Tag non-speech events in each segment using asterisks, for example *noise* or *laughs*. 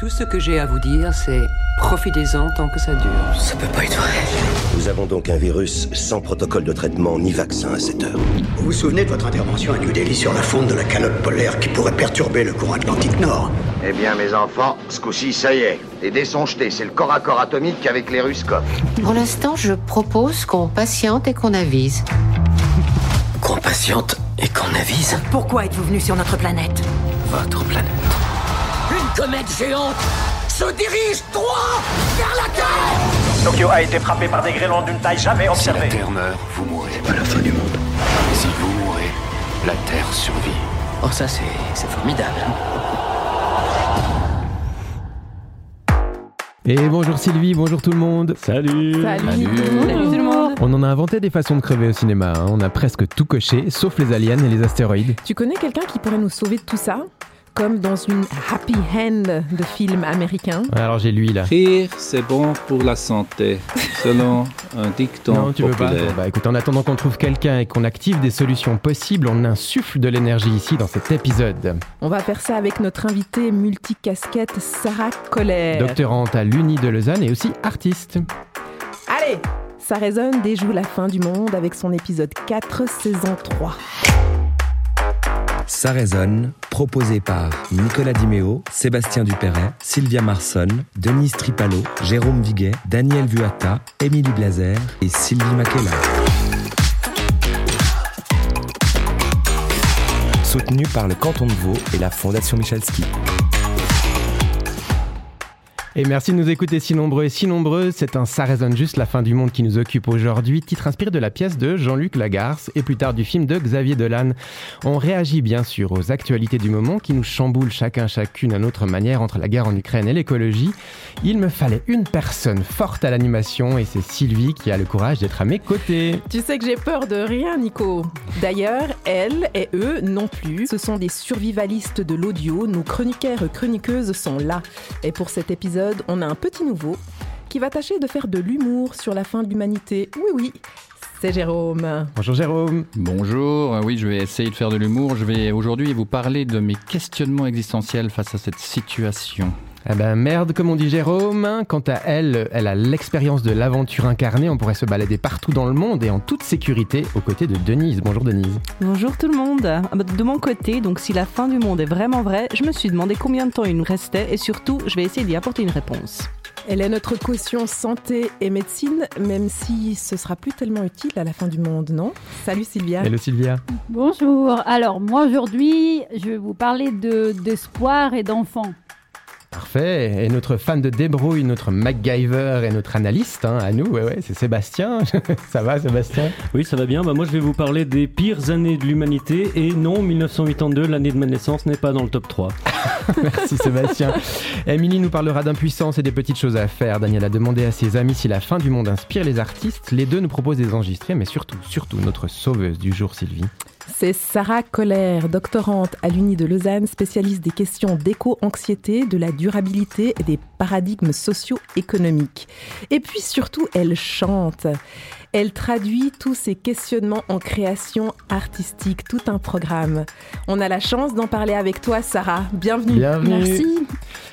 Tout ce que j'ai à vous dire, c'est profitez-en tant que ça dure. Ça peut pas être vrai. Nous avons donc un virus sans protocole de traitement ni vaccin à cette heure. Vous vous souvenez de votre intervention à New Delhi sur la fonte de la calotte polaire qui pourrait perturber le courant atlantique nord? Eh bien, mes enfants, ce coup-ci, ça y est. Les dés sont jetés. C'est le corps à corps atomique avec les Ruskov. Pour l'instant, je propose qu'on patiente et qu'on avise. Qu'on patiente et qu'on avise? Pourquoi êtes-vous venu sur notre planète? Votre planète. Comète géante se dirige droit vers la Terre Tokyo a été frappé par des grêlons d'une taille jamais Si la observée. Terre meurt, vous mourrez. C'est pas la fin du monde. Si vous mourrez, la Terre survit. Oh, ça, c'est c'est formidable. Et bonjour Sylvie, bonjour tout le monde. Salut Salut, tout le monde. On en a inventé des façons de crever au cinéma, hein. on a presque tout coché, sauf les aliens et les astéroïdes. Tu connais quelqu'un qui pourrait nous sauver de tout ça? Comme dans une happy hand de film américain. Ouais, Alors j'ai lui là. Rire, c'est bon pour la santé, selon un dicton Non, tu veux pas Bah écoute, en attendant qu'on trouve quelqu'un et qu'on active des solutions possibles, on insuffle de l'énergie ici dans cet épisode. On va faire ça avec notre invitée multicasquette Sarah Colère. Doctorante à l'Uni de Lausanne et aussi artiste. Allez Ça résonne déjoue la fin du monde avec son épisode 4, saison 3. Ça résonne, proposé par Nicolas Dimeo, Sébastien Dupéret, Sylvia Marson, Denise Tripalo, Jérôme Viguet, Daniel Vuata, Émilie Blazer et Sylvie Makela. Soutenu par le canton de Vaud et la Fondation Michalski. Et merci de nous écouter si nombreux et si nombreuses. C'est un Ça résonne juste la fin du monde qui nous occupe aujourd'hui. Titre inspiré de la pièce de Jean-Luc Lagarce et plus tard du film de Xavier Dolan. On réagit bien sûr aux actualités du moment qui nous chamboulent chacun chacune à notre manière entre la guerre en Ukraine et l'écologie. Il me fallait une personne forte à l'animation et c'est Sylvie qui a le courage d'être à mes côtés. Tu sais que j'ai peur de rien, Nico. D'ailleurs, elle et eux non plus. Ce sont des survivalistes de l'audio. Nos chroniqueurs et chroniqueuses sont là. Et pour cet épisode, on a un petit nouveau qui va tâcher de faire de l'humour sur la fin de l'humanité. Oui, oui. C'est Jérôme. Bonjour Jérôme. Bonjour, Euh, oui, je vais essayer de faire de l'humour. Je vais aujourd'hui vous parler de mes questionnements existentiels face à cette situation. Eh ben merde, comme on dit Jérôme. hein. Quant à elle, elle a l'expérience de l'aventure incarnée. On pourrait se balader partout dans le monde et en toute sécurité aux côtés de Denise. Bonjour Denise. Bonjour tout le monde. Ah bah, De mon côté, donc si la fin du monde est vraiment vraie, je me suis demandé combien de temps il nous restait et surtout, je vais essayer d'y apporter une réponse. Elle est notre caution santé et médecine, même si ce sera plus tellement utile à la fin du monde, non? Salut Sylvia. Hello Sylvia. Bonjour. Alors moi aujourd'hui, je vais vous parler de d'espoir et d'enfants. Parfait. Et notre fan de débrouille, notre MacGyver et notre analyste, hein, à nous, ouais, ouais, c'est Sébastien. *laughs* ça va Sébastien? Oui, ça va bien. Bah, moi, je vais vous parler des pires années de l'humanité. Et non, 1982, l'année de ma naissance, n'est pas dans le top 3. *laughs* Merci Sébastien. Émilie nous parlera d'impuissance et des petites choses à faire. Daniel a demandé à ses amis si la fin du monde inspire les artistes. Les deux nous proposent des enregistrés, mais surtout, surtout, notre sauveuse du jour, Sylvie. C'est Sarah Colère, doctorante à l'Uni de Lausanne, spécialiste des questions d'éco-anxiété, de la durabilité et des paradigmes socio-économiques. Et puis surtout, elle chante. Elle traduit tous ces questionnements en création artistique, tout un programme. On a la chance d'en parler avec toi, Sarah. Bienvenue. Bienvenue. Merci.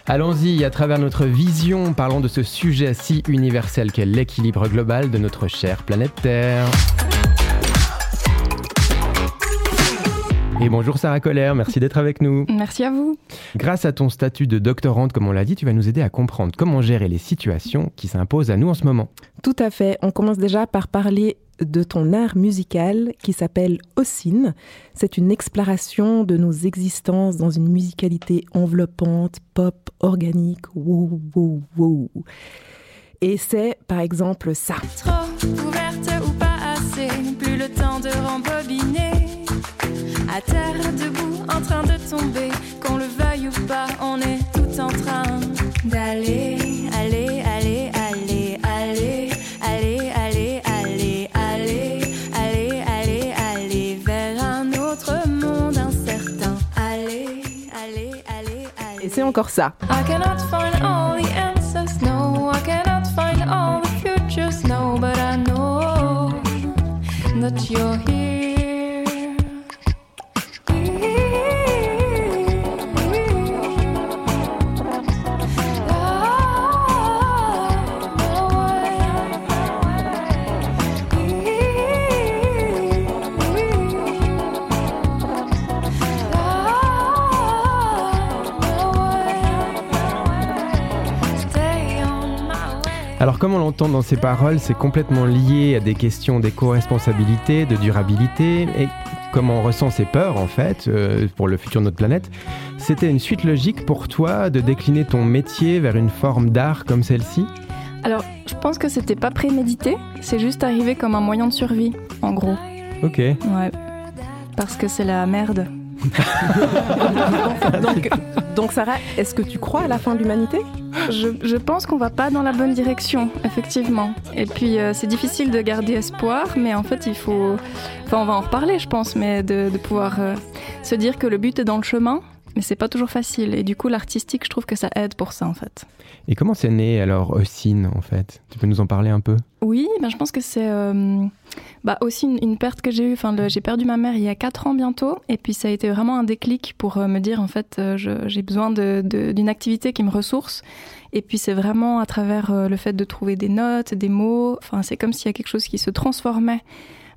Allons-y, à travers notre vision, parlons de ce sujet si universel qu'est l'équilibre global de notre chère planète Terre. Et bonjour Sarah Colère, merci d'être avec nous. Merci à vous. Grâce à ton statut de doctorante, comme on l'a dit, tu vas nous aider à comprendre comment gérer les situations qui s'imposent à nous en ce moment. Tout à fait. On commence déjà par parler de ton art musical qui s'appelle Ossine. C'est une exploration de nos existences dans une musicalité enveloppante, pop, organique. Wow, wow, wow. Et c'est par exemple ça. Trop ouverte terre, debout, en train de tomber. Qu'on le veuille ou pas, on est tout en train d'aller, aller, aller, aller, aller, aller, aller, aller, aller, aller, aller, aller vers un autre monde incertain. Aller, aller, aller, aller. Et c'est encore ça. I cannot find all the answers, no. I cannot find all the futures, no. But I know that you're here. Alors comme on l'entend dans ces paroles, c'est complètement lié à des questions d'éco-responsabilité, de durabilité, et comme on ressent ces peurs en fait euh, pour le futur de notre planète, c'était une suite logique pour toi de décliner ton métier vers une forme d'art comme celle-ci? Alors, je pense que c'était pas prémédité, c'est juste arrivé comme un moyen de survie, en gros. Ok. Ouais. Parce que c'est la merde. *laughs* donc, Sarah, est-ce que tu crois à la fin de l'humanité? Je, je pense qu'on va pas dans la bonne direction, effectivement. Et puis, euh, c'est difficile de garder espoir, mais en fait, il faut. Enfin, on va en reparler, je pense, mais de, de pouvoir euh, se dire que le but est dans le chemin, mais c'est pas toujours facile. Et du coup, l'artistique, je trouve que ça aide pour ça, en fait. Et comment c'est né alors Ossine en fait? Tu peux nous en parler un peu? Oui, ben, je pense que c'est euh, bah, aussi une, une perte que j'ai eue. Enfin, j'ai perdu ma mère il y a 4 ans bientôt. Et puis ça a été vraiment un déclic pour euh, me dire, en fait, euh, j'ai besoin d'une activité qui me ressource. Et puis c'est vraiment à travers le fait de trouver des notes, des mots. Enfin, c'est comme s'il y a quelque chose qui se transformait.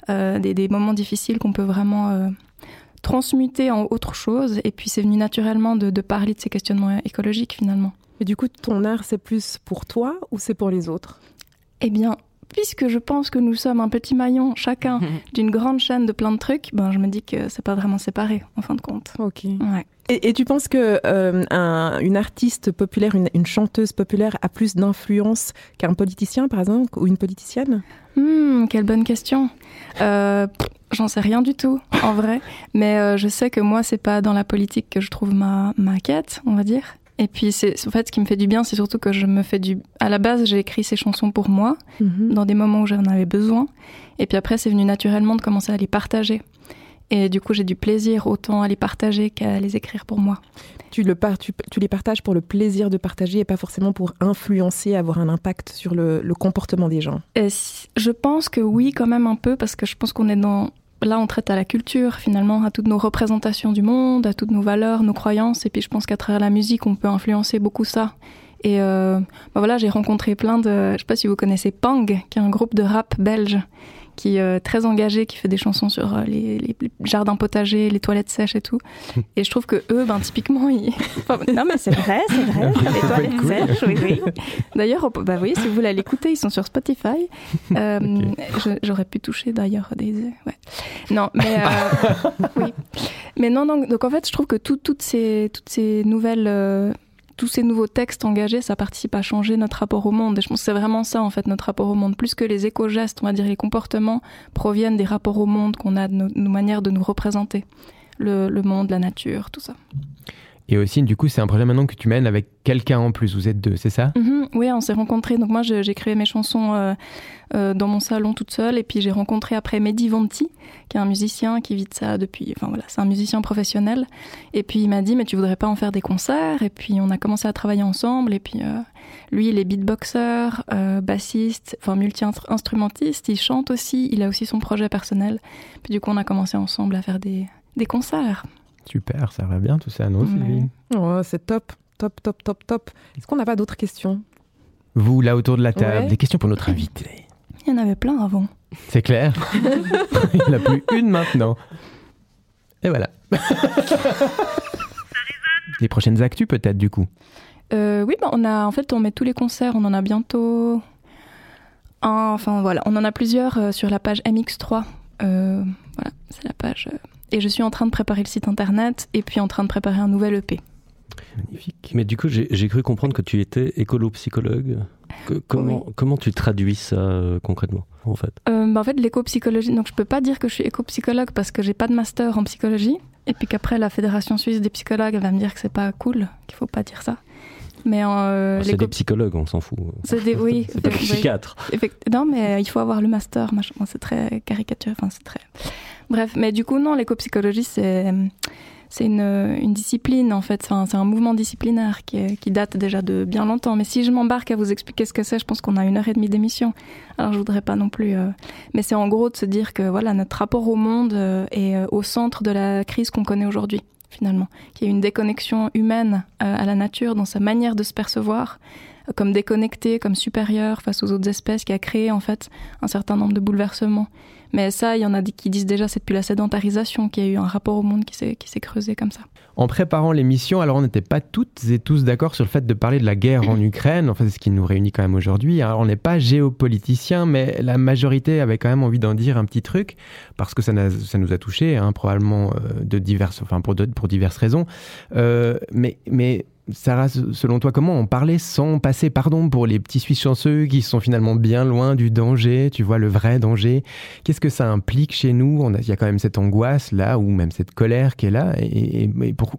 des, des moments difficiles qu'on peut vraiment transmuter en autre chose. Et puis c'est venu naturellement de, de parler de ces questionnements écologiques finalement. Et du coup, ton art, c'est plus pour toi ou c'est pour les autres? Eh bien, puisque je pense que nous sommes un petit maillon chacun *laughs* d'une grande chaîne de plein de trucs, ben je me dis que c'est pas vraiment séparé en fin de compte. Ok. Ouais. Et, et tu penses que euh, un- une artiste populaire, une, une chanteuse populaire a plus d'influence qu'un politicien, par exemple, ou une politicienne? Hmm, quelle bonne question. Euh, J'en sais rien du tout, en vrai. Mais euh, je sais que moi, c'est pas dans la politique que je trouve ma, ma quête, on va dire. Et puis, c'est en fait, ce qui me fait du bien, c'est surtout que je me fais du. À la base, j'ai écrit ces chansons pour moi, dans des moments où j'en avais besoin. Et puis après, c'est venu naturellement de commencer à les partager. Et du coup, j'ai du plaisir autant à les partager qu'à les écrire pour moi. tu, le par- tu, tu les partages pour le plaisir de partager et pas forcément pour influencer, avoir un impact sur le, le comportement des gens. Et je pense que oui, quand même un peu, parce que je pense qu'on est dans. Là, on traite à la culture, finalement, à toutes nos représentations du monde, à toutes nos valeurs, nos croyances. Et puis, je pense qu'à travers la musique, on peut influencer beaucoup ça. Et euh, bah voilà, j'ai rencontré plein de. Je sais pas si vous connaissez Pang, qui est un groupe de rap belge, qui est euh, très engagé, qui fait des chansons sur euh, les, les jardins potagers, les toilettes sèches et tout. *laughs* Et je trouve que eux, ben, typiquement, ils. *laughs* Enfin, non, mais c'est vrai, c'est vrai. Ça les toilettes cool. sèches, oui, oui. *laughs* D'ailleurs, bah oui, si vous voulez l'écouter, ils sont sur Spotify. Euh, J'aurais pu toucher d'ailleurs des. Ouais. Non, mais euh, oui. Mais non, non. Donc en fait, je trouve que tout- toutes ces toutes ces nouvelles euh, tous ces nouveaux textes engagés, ça participe à changer notre rapport au monde. Et je pense que c'est vraiment ça, en fait, notre rapport au monde. Plus que les éco-gestes, on va dire, les comportements proviennent des rapports au monde qu'on a, de nos, nos manières de nous représenter. Le, le monde, la nature, tout ça. Et aussi, du coup, c'est un projet maintenant que tu mènes avec quelqu'un en plus. Vous êtes deux, c'est ça? Mhm, oui, on s'est rencontrés. Donc moi, j'ai créé mes chansons euh, euh, dans mon salon toute seule. Et puis j'ai rencontré après Mehdi Vanti, qui est un musicien qui vit de ça depuis... Enfin voilà, c'est un musicien professionnel. Et puis il m'a dit, mais tu voudrais pas en faire des concerts? Et puis on a commencé à travailler ensemble. Et puis euh, lui, il est beatboxer, euh, bassiste, enfin multi-instrumentiste. Il chante aussi. Il a aussi son projet personnel. Puis du coup, on a commencé ensemble à faire des, des concerts. Super, ça va bien tout ça, non, Sylvie? Oh, c'est top, top, top, top, top. Est-ce qu'on n'a pas d'autres questions? Vous, là, autour de la table, Ouais. des questions pour notre invité. Il y en avait plein avant. C'est clair *laughs* Il n'y en a plus une maintenant. Et voilà. *laughs* Les prochaines actus, peut-être, du coup? Euh, oui, bah, on a en fait on met tous les concerts, on en a bientôt un, enfin voilà, on en a plusieurs euh, sur la page MX3. Euh, voilà, c'est la page. euh, et je suis en train de préparer le site internet et puis en train de préparer un nouvel E EP. Mais du coup, j'ai cru comprendre que tu étais écolo-psychologue. Comment, comment tu traduis ça euh, concrètement, en fait? Euh, bah, en fait, l'éco-psychologie, donc je peux pas dire que je suis éco-psychologue parce que j'ai pas de master en psychologie. Et puis qu'après, la Fédération suisse des psychologues elle va me dire que c'est pas cool, qu'il faut pas dire ça. Mais euh, C'est des psychologues, on s'en fout. C'est des, oui. *laughs* C'est pas des oui. psychiatres. Effect- Non, mais il faut avoir le master. machin. Bon, c'est très caricaturé. Enfin, c'est très. Bref, mais du coup, non, l'éco-psychologie, c'est c'est une, une, discipline en fait, c'est un, mouvement disciplinaire qui, date déjà de bien longtemps. Mais si je m'embarque à vous expliquer ce que c'est, je pense qu'on a une heure et demie d'émission. Alors je voudrais pas non plus. Euh, mais c'est en gros de se dire que voilà notre rapport au monde euh, est euh, au centre de la crise qu'on connaît aujourd'hui finalement, qu'il y a une déconnexion humaine à la nature dans sa manière de se percevoir comme déconnecté, comme supérieur face aux autres espèces, qui a créé en fait un certain nombre de bouleversements. Mais ça, il y en a qui disent déjà c'est depuis la sédentarisation qu'il y a eu un rapport au monde qui s'est creusé comme ça. En préparant l'émission, alors on n'était pas toutes et tous d'accord sur le fait de parler de la guerre en Ukraine. Enfin, c'est ce qui nous réunit quand même aujourd'hui. Alors, on n'est pas géopoliticien, mais la majorité avait quand même envie d'en dire un petit truc parce que ça, nous a touchés, hein, probablement euh, de diverses, enfin pour, pour diverses raisons. Euh, mais, mais Sarah, selon toi, comment en parler sans passer, pardon, pour les petits Suisses chanceux qui sont finalement bien loin du danger, tu vois, le vrai danger? Qu'est-ce que ça implique chez nous? Il y a quand même cette angoisse là, ou même cette colère qui est là. Et,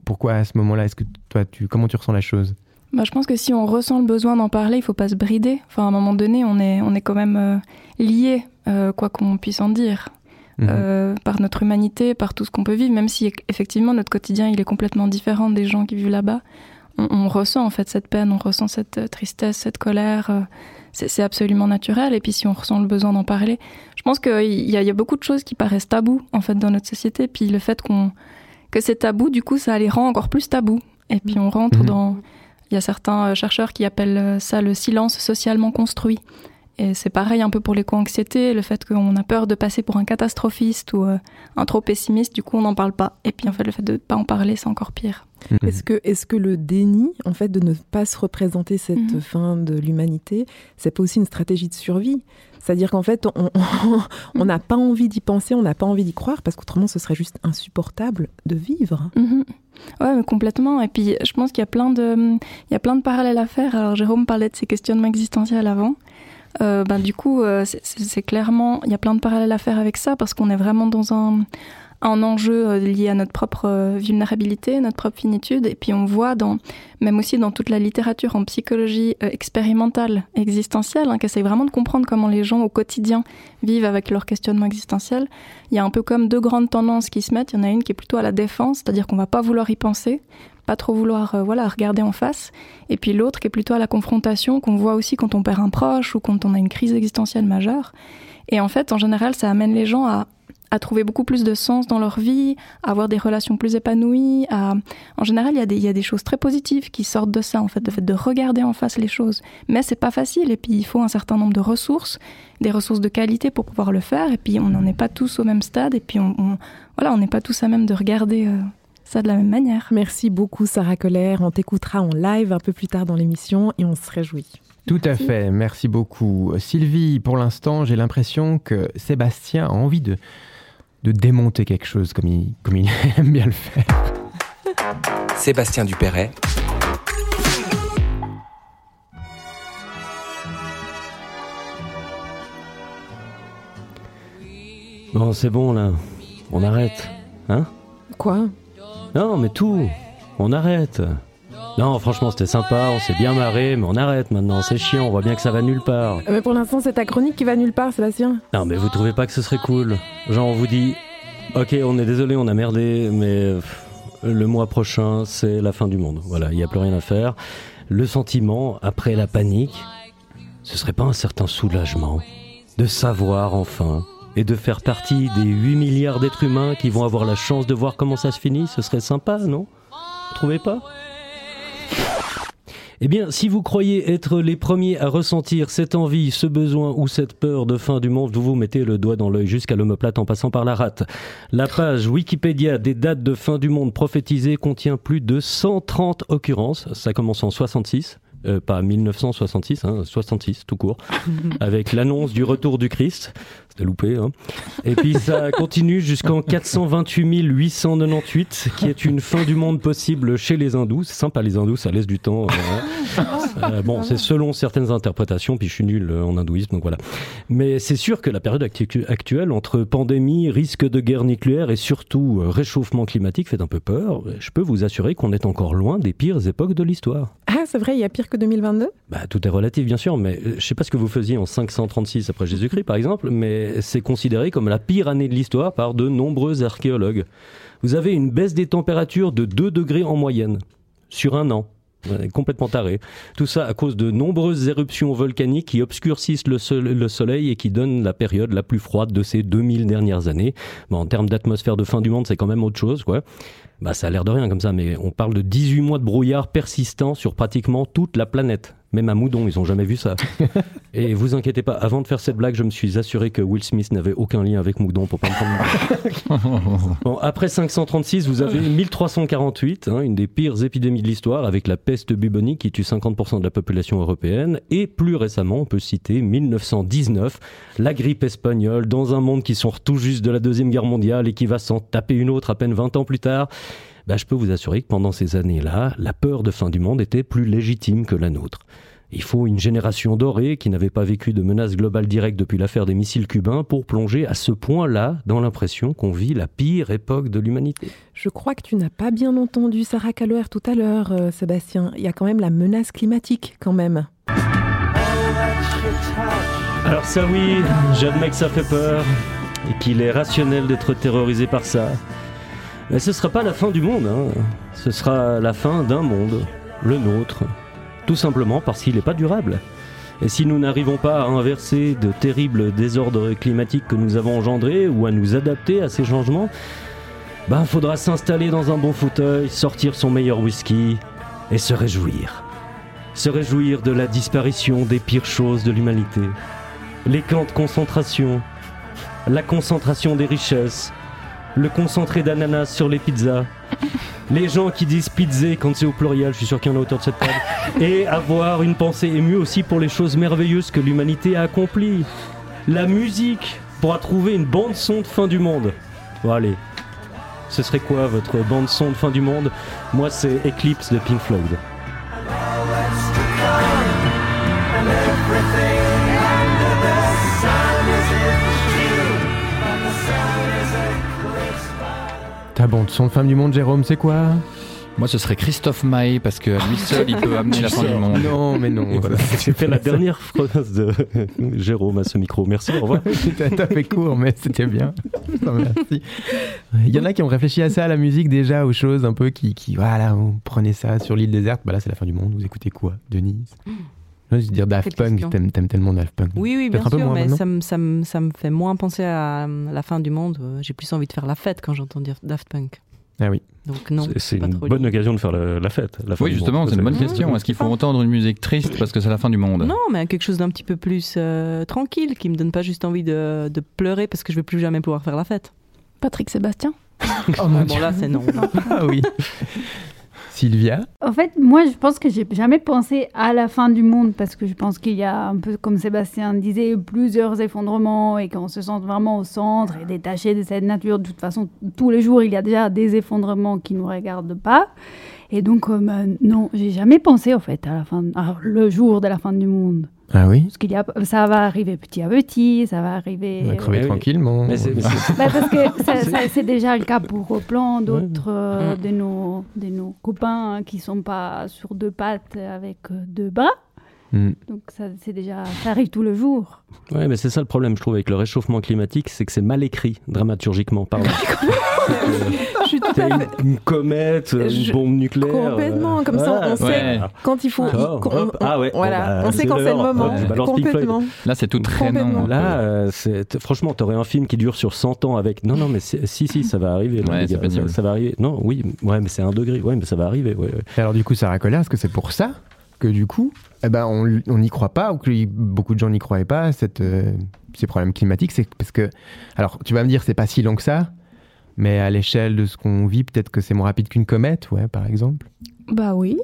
pourquoi à ce moment-là Est-ce que toi, tu, comment tu ressens la chose? Bah, je pense que si on ressent le besoin d'en parler, il faut pas se brider. Enfin, à un moment donné, on est, on est quand même euh, lié, euh, quoi qu'on puisse en dire. Mhm. Euh, par notre humanité, par tout ce qu'on peut vivre, même si effectivement notre quotidien il est complètement différent des gens qui vivent là-bas on, ressent en fait cette peine, on ressent cette euh, tristesse, cette colère. Euh, c'est absolument naturel. Et puis si on ressent le besoin d'en parler, je pense qu'il y, y, a beaucoup de choses qui paraissent tabous en fait dans notre société. Puis le fait qu'on que c'est tabou, du coup, ça les rend encore plus tabous. Et puis on rentre mhm. dans. Il y a certains euh, chercheurs qui appellent ça le silence socialement construit. Et c'est pareil un peu pour l'éco-anxiété, le fait qu'on a peur de passer pour un catastrophiste ou un trop pessimiste, du coup on n'en parle pas. Et puis en fait le fait de ne pas en parler, c'est encore pire. Mhm. Est-ce que, est que le déni, en fait, de ne pas se représenter cette mhm. fin de l'humanité, c'est pas aussi une stratégie de survie? C'est-à-dire qu'en fait, on *laughs* n'a pas envie d'y penser, on n'a pas envie d'y croire, parce qu'autrement, ce serait juste insupportable de vivre. Mhm. Ouais, mais complètement. Et puis, je pense qu'il y a plein de, il y a plein de parallèles à faire. Alors, Jérôme parlait de ces questionnements existentiels avant. Euh, ben, du coup, euh, c'est clairement, il y a plein de parallèles à faire avec ça, parce qu'on est vraiment dans un, enjeu euh, lié à notre propre vulnérabilité, notre propre finitude. Et puis on voit dans, même aussi dans toute la littérature en psychologie expérimentale, existentielle, hein, qui essaye vraiment de comprendre comment les gens au quotidien vivent avec leur questionnement existentiel. Il y a un peu comme deux grandes tendances qui se mettent. Il y en a une qui est plutôt à la défense, c'est-à-dire qu'on va pas vouloir y penser, pas trop vouloir voilà regarder en face. Et puis l'autre qui est plutôt à la confrontation, qu'on voit aussi quand on perd un proche ou quand on a une crise existentielle majeure. Et en fait, en général, ça amène les gens à à trouver beaucoup plus de sens dans leur vie, à avoir des relations plus épanouies. À... En général, il y, a des, y a des choses très positives qui sortent de ça, en fait, de regarder en face les choses. Mais c'est pas facile, et puis il faut un certain nombre de ressources, des ressources de qualité pour pouvoir le faire, et puis on n'en est pas tous au même stade, et puis on, voilà, on n'est pas tous à même de regarder. Euh, ça de la même manière. Merci beaucoup Sarah Colère. On t'écoutera en live un peu plus tard dans l'émission et on se réjouit. Tout à fait, merci beaucoup. Sylvie, pour l'instant, j'ai l'impression que Sébastien a envie de, de démonter quelque chose comme il, comme il *laughs* aime bien le faire. Sébastien Dupéret. Bon, c'est bon là. On arrête. Hein? Quoi? Non, mais tout. On arrête. Non, franchement, c'était sympa, on s'est bien marré, mais on arrête maintenant, c'est chiant, on voit bien que ça va nulle part. Mais pour l'instant, c'est ta chronique qui va nulle part, Sébastien. Non, mais vous trouvez pas que ce serait cool Genre, on vous dit, ok, on est désolé, on a merdé, mais le mois prochain, c'est la fin du monde. Voilà, il n'y a plus rien à faire. Le sentiment, après la panique, ce serait pas un certain soulagement de savoir enfin et de faire partie des 8 milliards d'êtres humains qui vont avoir la chance de voir comment ça se finit Ce serait sympa, non? Vous trouvez pas? Eh bien, si vous croyez être les premiers à ressentir cette envie, ce besoin ou cette peur de fin du monde, vous vous mettez le doigt dans l'œil jusqu'à l'omoplate en passant par la rate. La page Wikipédia des dates de fin du monde prophétisées contient plus de 130 occurrences. Ça commence en 66. Euh, pas 1966, hein, 66 tout court, *laughs* avec l'annonce du retour du Christ. C'était loupé. Hein. Et puis ça *laughs* continue jusqu'en 428 898, qui est une fin du monde possible chez les hindous. C'est sympa les hindous, ça laisse du temps. Hein. *laughs* Euh, bon, c'est selon certaines interprétations, puis je suis nul en hindouisme, donc voilà. Mais c'est sûr que la période actuelle, entre pandémie, risque de guerre nucléaire et surtout euh, réchauffement climatique, fait un peu peur. Je peux vous assurer qu'on est encore loin des pires époques de l'histoire. Ah, c'est vrai, il y a pire que 2022 bah, Tout est relatif, bien sûr, mais euh, je sais pas ce que vous faisiez en 536 après Jésus-Christ, par exemple, mais C'est considéré comme la pire année de l'histoire par de nombreux archéologues. Vous avez une baisse des températures de 2 degrés en moyenne sur un an. Complètement taré. Tout ça à cause de nombreuses éruptions volcaniques qui obscurcissent le, sol- le soleil et qui donnent la période la plus froide de ces 2000 dernières années. En termes d'atmosphère de fin du monde, c'est quand même autre chose, quoi. Bah, ça a l'air de rien comme ça, mais on parle de 18 mois de brouillard persistant sur pratiquement toute la planète. Même à Moudon, ils ont jamais vu ça. *laughs* Et vous inquiétez pas, avant de faire cette blague, je me suis assuré que Will Smith n'avait aucun lien avec Moudon pour pas me prendre. *laughs* Bon, après 536, vous avez 1348, hein, une des pires épidémies de l'histoire, avec la peste bubonique qui tue 50% de la population européenne. Et plus récemment, on peut citer 1919, la grippe espagnole, dans un monde qui sort tout juste de la Deuxième Guerre mondiale et qui va s'en taper une autre à peine 20 ans plus tard. Bah, je peux vous assurer que pendant ces années-là, la peur de fin du monde était plus légitime que la nôtre. Il faut une génération dorée qui n'avait pas vécu de menace globale directe depuis l'affaire des missiles cubains pour plonger à ce point-là dans l'impression qu'on vit la pire époque de l'humanité. Je crois que tu n'as pas bien entendu Sarah Caloer tout à l'heure, euh, Sébastien. Il y a quand même la menace climatique, quand même. Alors ça oui, j'admets que ça fait peur et qu'il est rationnel d'être terrorisé par ça. Mais ce sera pas la fin du monde, hein. ce sera la fin d'un monde, le nôtre. Tout simplement parce qu'il n'est pas durable. Et si nous n'arrivons pas à inverser de terribles désordres climatiques que nous avons engendrés ou à nous adapter à ces changements, ben faudra s'installer dans un bon fauteuil, sortir son meilleur whisky et se réjouir. Se réjouir de la disparition des pires choses de l'humanité. Les camps de concentration, la concentration des richesses, le concentré d'ananas sur les pizzas, les gens qui disent pizza quand c'est au pluriel, je suis sûr qu'il y en a autour de cette table, et avoir une pensée émue aussi pour les choses merveilleuses que l'humanité a accomplies. La musique pourra trouver une bande son de fin du monde. Bon allez, ce serait quoi votre bande son de fin du monde? Moi c'est Eclipse de Pink Floyd. Ta bande son de femme du monde, Jérôme, c'est quoi? Moi, ce serait Christophe Maé, parce que lui seul, il peut amener la fin du monde. Non, mais non. Voilà, *laughs* j'ai fait la dernière phrase de Jérôme à ce micro. Merci, au revoir. *laughs* T'as fait court, mais c'était bien. Non, merci. Il y en a qui ont réfléchi à ça, à la musique déjà, aux choses un peu qui, qui voilà, vous prenez ça sur l'île déserte, bah là c'est la fin du monde, vous écoutez quoi? Denise? Je veux dire Daft Punk, t'aimes t'aimes tellement Daft Punk. Oui, oui, bien sûr, mais ça me, ça, me, ça me fait moins penser à euh, la fin du monde. Euh, J'ai plus envie de faire la fête quand j'entends dire Daft Punk. Ah oui. Donc non, C'est- C'est pas une trop bonne occasion de faire la, la fête. la fin Oui, justement, monde. c'est une bonne question. Est-ce qu'il faut entendre une musique triste parce que c'est la fin du monde? Non, mais quelque chose d'un petit peu plus euh, tranquille, qui me donne pas juste envie de, de pleurer parce que je vais plus jamais pouvoir faire la fête. Patrick Sébastien? *laughs* Oh mon bon, là, c'est non. Ah oui. *laughs* En fait, moi, je pense que j'ai jamais pensé à la fin du monde parce que je pense qu'il y a un peu, comme Sébastien disait, plusieurs effondrements et qu'on se sent vraiment au centre et détaché de cette nature. De toute façon, tous les jours, il y a déjà des effondrements qui nous regardent pas. Et donc, euh, bah, non, j'ai jamais pensé, en fait, à la fin, à le jour de la fin du monde. Ah oui Parce qu'il y a, ça va arriver petit à petit, ça va arriver. On va crever oui. tranquillement. Mais c'est- mais c'est- Bah, parce que *laughs* ça- ça- c'est déjà le cas pour plein d'autres euh, de, nos, de nos copains hein, qui sont pas sur deux pattes avec euh, deux bras. Hmm. Donc ça, c'est déjà, ça arrive tout le jour. Ouais, mais c'est ça le problème, je trouve, avec le réchauffement climatique, c'est que c'est mal écrit dramaturgiquement. Pardon. *laughs* Je suis tout à T'as fait... une, une comète, une Je- bombe nucléaire. Complètement, comme ça, on sait Ouais. quand il faut. Hop, ah ouais, voilà, bah, on sait quand c'est le moment. Ouais, complètement. Là, c'est tout traînant. Complètement. Là, euh, c'est- franchement, t'aurais un film qui dure sur 100 ans avec. Non, non, mais c'est- si, si, ça va arriver. là, Ouais, gars, ça, ça va arriver. Non, oui, ouais, mais c'est un degré. Ouais, mais ça va arriver. Ouais, alors du coup, Sarah Collier, est-ce que c'est pour ça que du coup, eh ben, on n'y croit pas ou que beaucoup de gens n'y croyaient pas cette, euh, ces problèmes climatiques C'est parce que, alors tu vas me dire, c'est pas si long que ça, mais à l'échelle de ce qu'on vit, peut-être que c'est moins rapide qu'une comète, ouais, par exemple. Bah oui,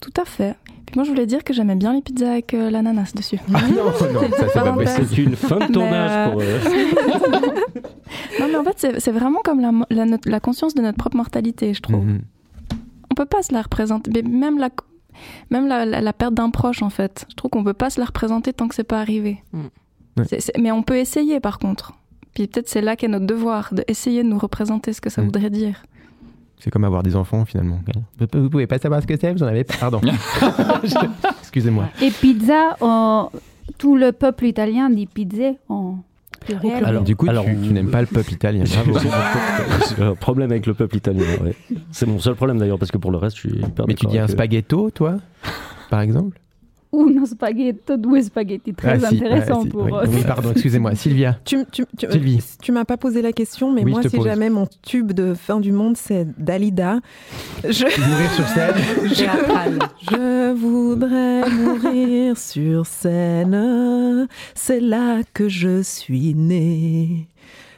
tout à fait. Puis moi, je voulais dire que j'aimais bien les pizzas avec euh, l'ananas dessus. Ah non, non, ça c'est pas possible. C'est une fin de tournage euh, pour. euh, *laughs* Non, mais en fait, c'est- vraiment comme la, conscience de notre propre mortalité, je trouve. Mhm. On peut pas se la représenter. Mais même la, même la, la- la perte d'un proche, en fait. Je trouve qu'on peut pas se la représenter tant que c'est pas arrivé. Mm. Ouais. C'est- c'est- mais on peut essayer, par contre. Puis peut-être c'est là qu'est notre devoir, d'essayer de nous représenter ce que ça Mm. voudrait dire. C'est comme avoir des enfants finalement. Vous, vous pouvez pas savoir ce que c'est, vous en avez. Pardon. *laughs* Excusez-moi. Et pizza, euh, tout le peuple italien dit pizza en pluriel. Alors, du coup, Alors, tu, tu n'aimes pas le peuple italien. *laughs* Un problème avec le peuple italien. ouais. C'est mon seul problème d'ailleurs, parce que pour le reste, je suis hyper Mais tu dis un eux. spaghetto, toi Par exemple? Uno spaghetto, due spaghetti. Très Ah, si, intéressant ah, si, pour oui. euh, Oui, pardon, excusez-moi. *laughs* Sylvia. Tu, tu, tu, Sylvie. tu m'as pas posé la question, mais Oui, moi, si pose. jamais mon tube de fin du monde, c'est Dalida. Je... Mourir sur scène *laughs* Je, je voudrais mourir sur scène, c'est là que je suis née.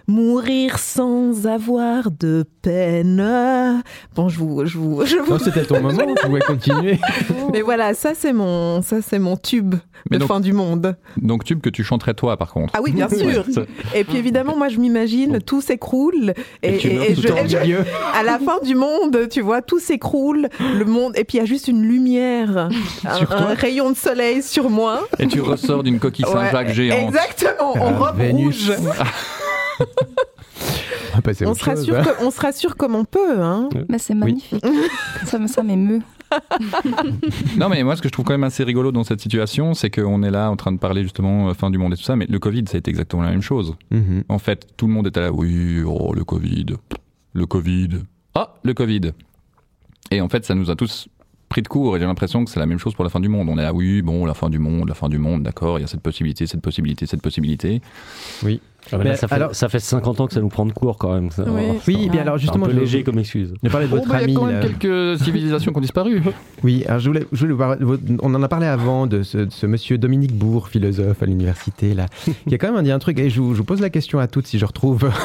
Mourir sans avoir de peine. Bon, je vous, je vous, je vous- Non, c'était ton moment, tu pouvais continuer. *laughs* Mais voilà, ça c'est mon, ça c'est mon tube Mais de donc- fin du monde. Donc tube que tu chanterais toi par contre. Ah oui, bien sûr. Ouais. Et puis évidemment, moi je m'imagine, tout s'écroule et, Et tu meurs tout je- en et je- à la fin du monde, tu vois, tout s'écroule, le monde, et puis il y a juste une lumière, un, *laughs* rayon de soleil sur moi. Et tu ressors d'une coquille Saint-Jacques Ouais, géante. Exactement, en Ah, robe rouge. *laughs* *laughs* On va se, chose, rassure hein. comme, on se rassure comme on peut. Hein. Mais c'est magnifique. ça me- ça m'émeut. *laughs* Non, mais moi, ce que je trouve quand même assez rigolo dans cette situation, c'est qu'on est là en train de parler justement euh, fin du monde et tout ça, mais le Covid, ça a été exactement la même chose. Mhm. En fait, tout le monde était là, oui, oh, le Covid, le Covid, ah, le Covid. Et en fait, ça nous a tous pris de court et j'ai l'impression que c'est la même chose pour la fin du monde. On est là, oui, bon, la fin du monde, la fin du monde, d'accord, il y a cette possibilité, cette possibilité, cette possibilité. Oui. Ah, là, ça, fait, ça fait 50 ans que ça nous prend de cours quand même. ça. Oui. Bien alors C'est justement, un peu je- léger comme excuse. Je parlais de votre Oh, bah, il y a quand même là. quelques *laughs* civilisations qui ont disparu. Oui, alors je voulais, je voulais votre- on en a parlé avant de ce, de ce monsieur Dominique Bourg, philosophe à l'université, là, qui a quand même dit un truc, et je vous, je vous pose la question à toutes si je retrouve. *laughs*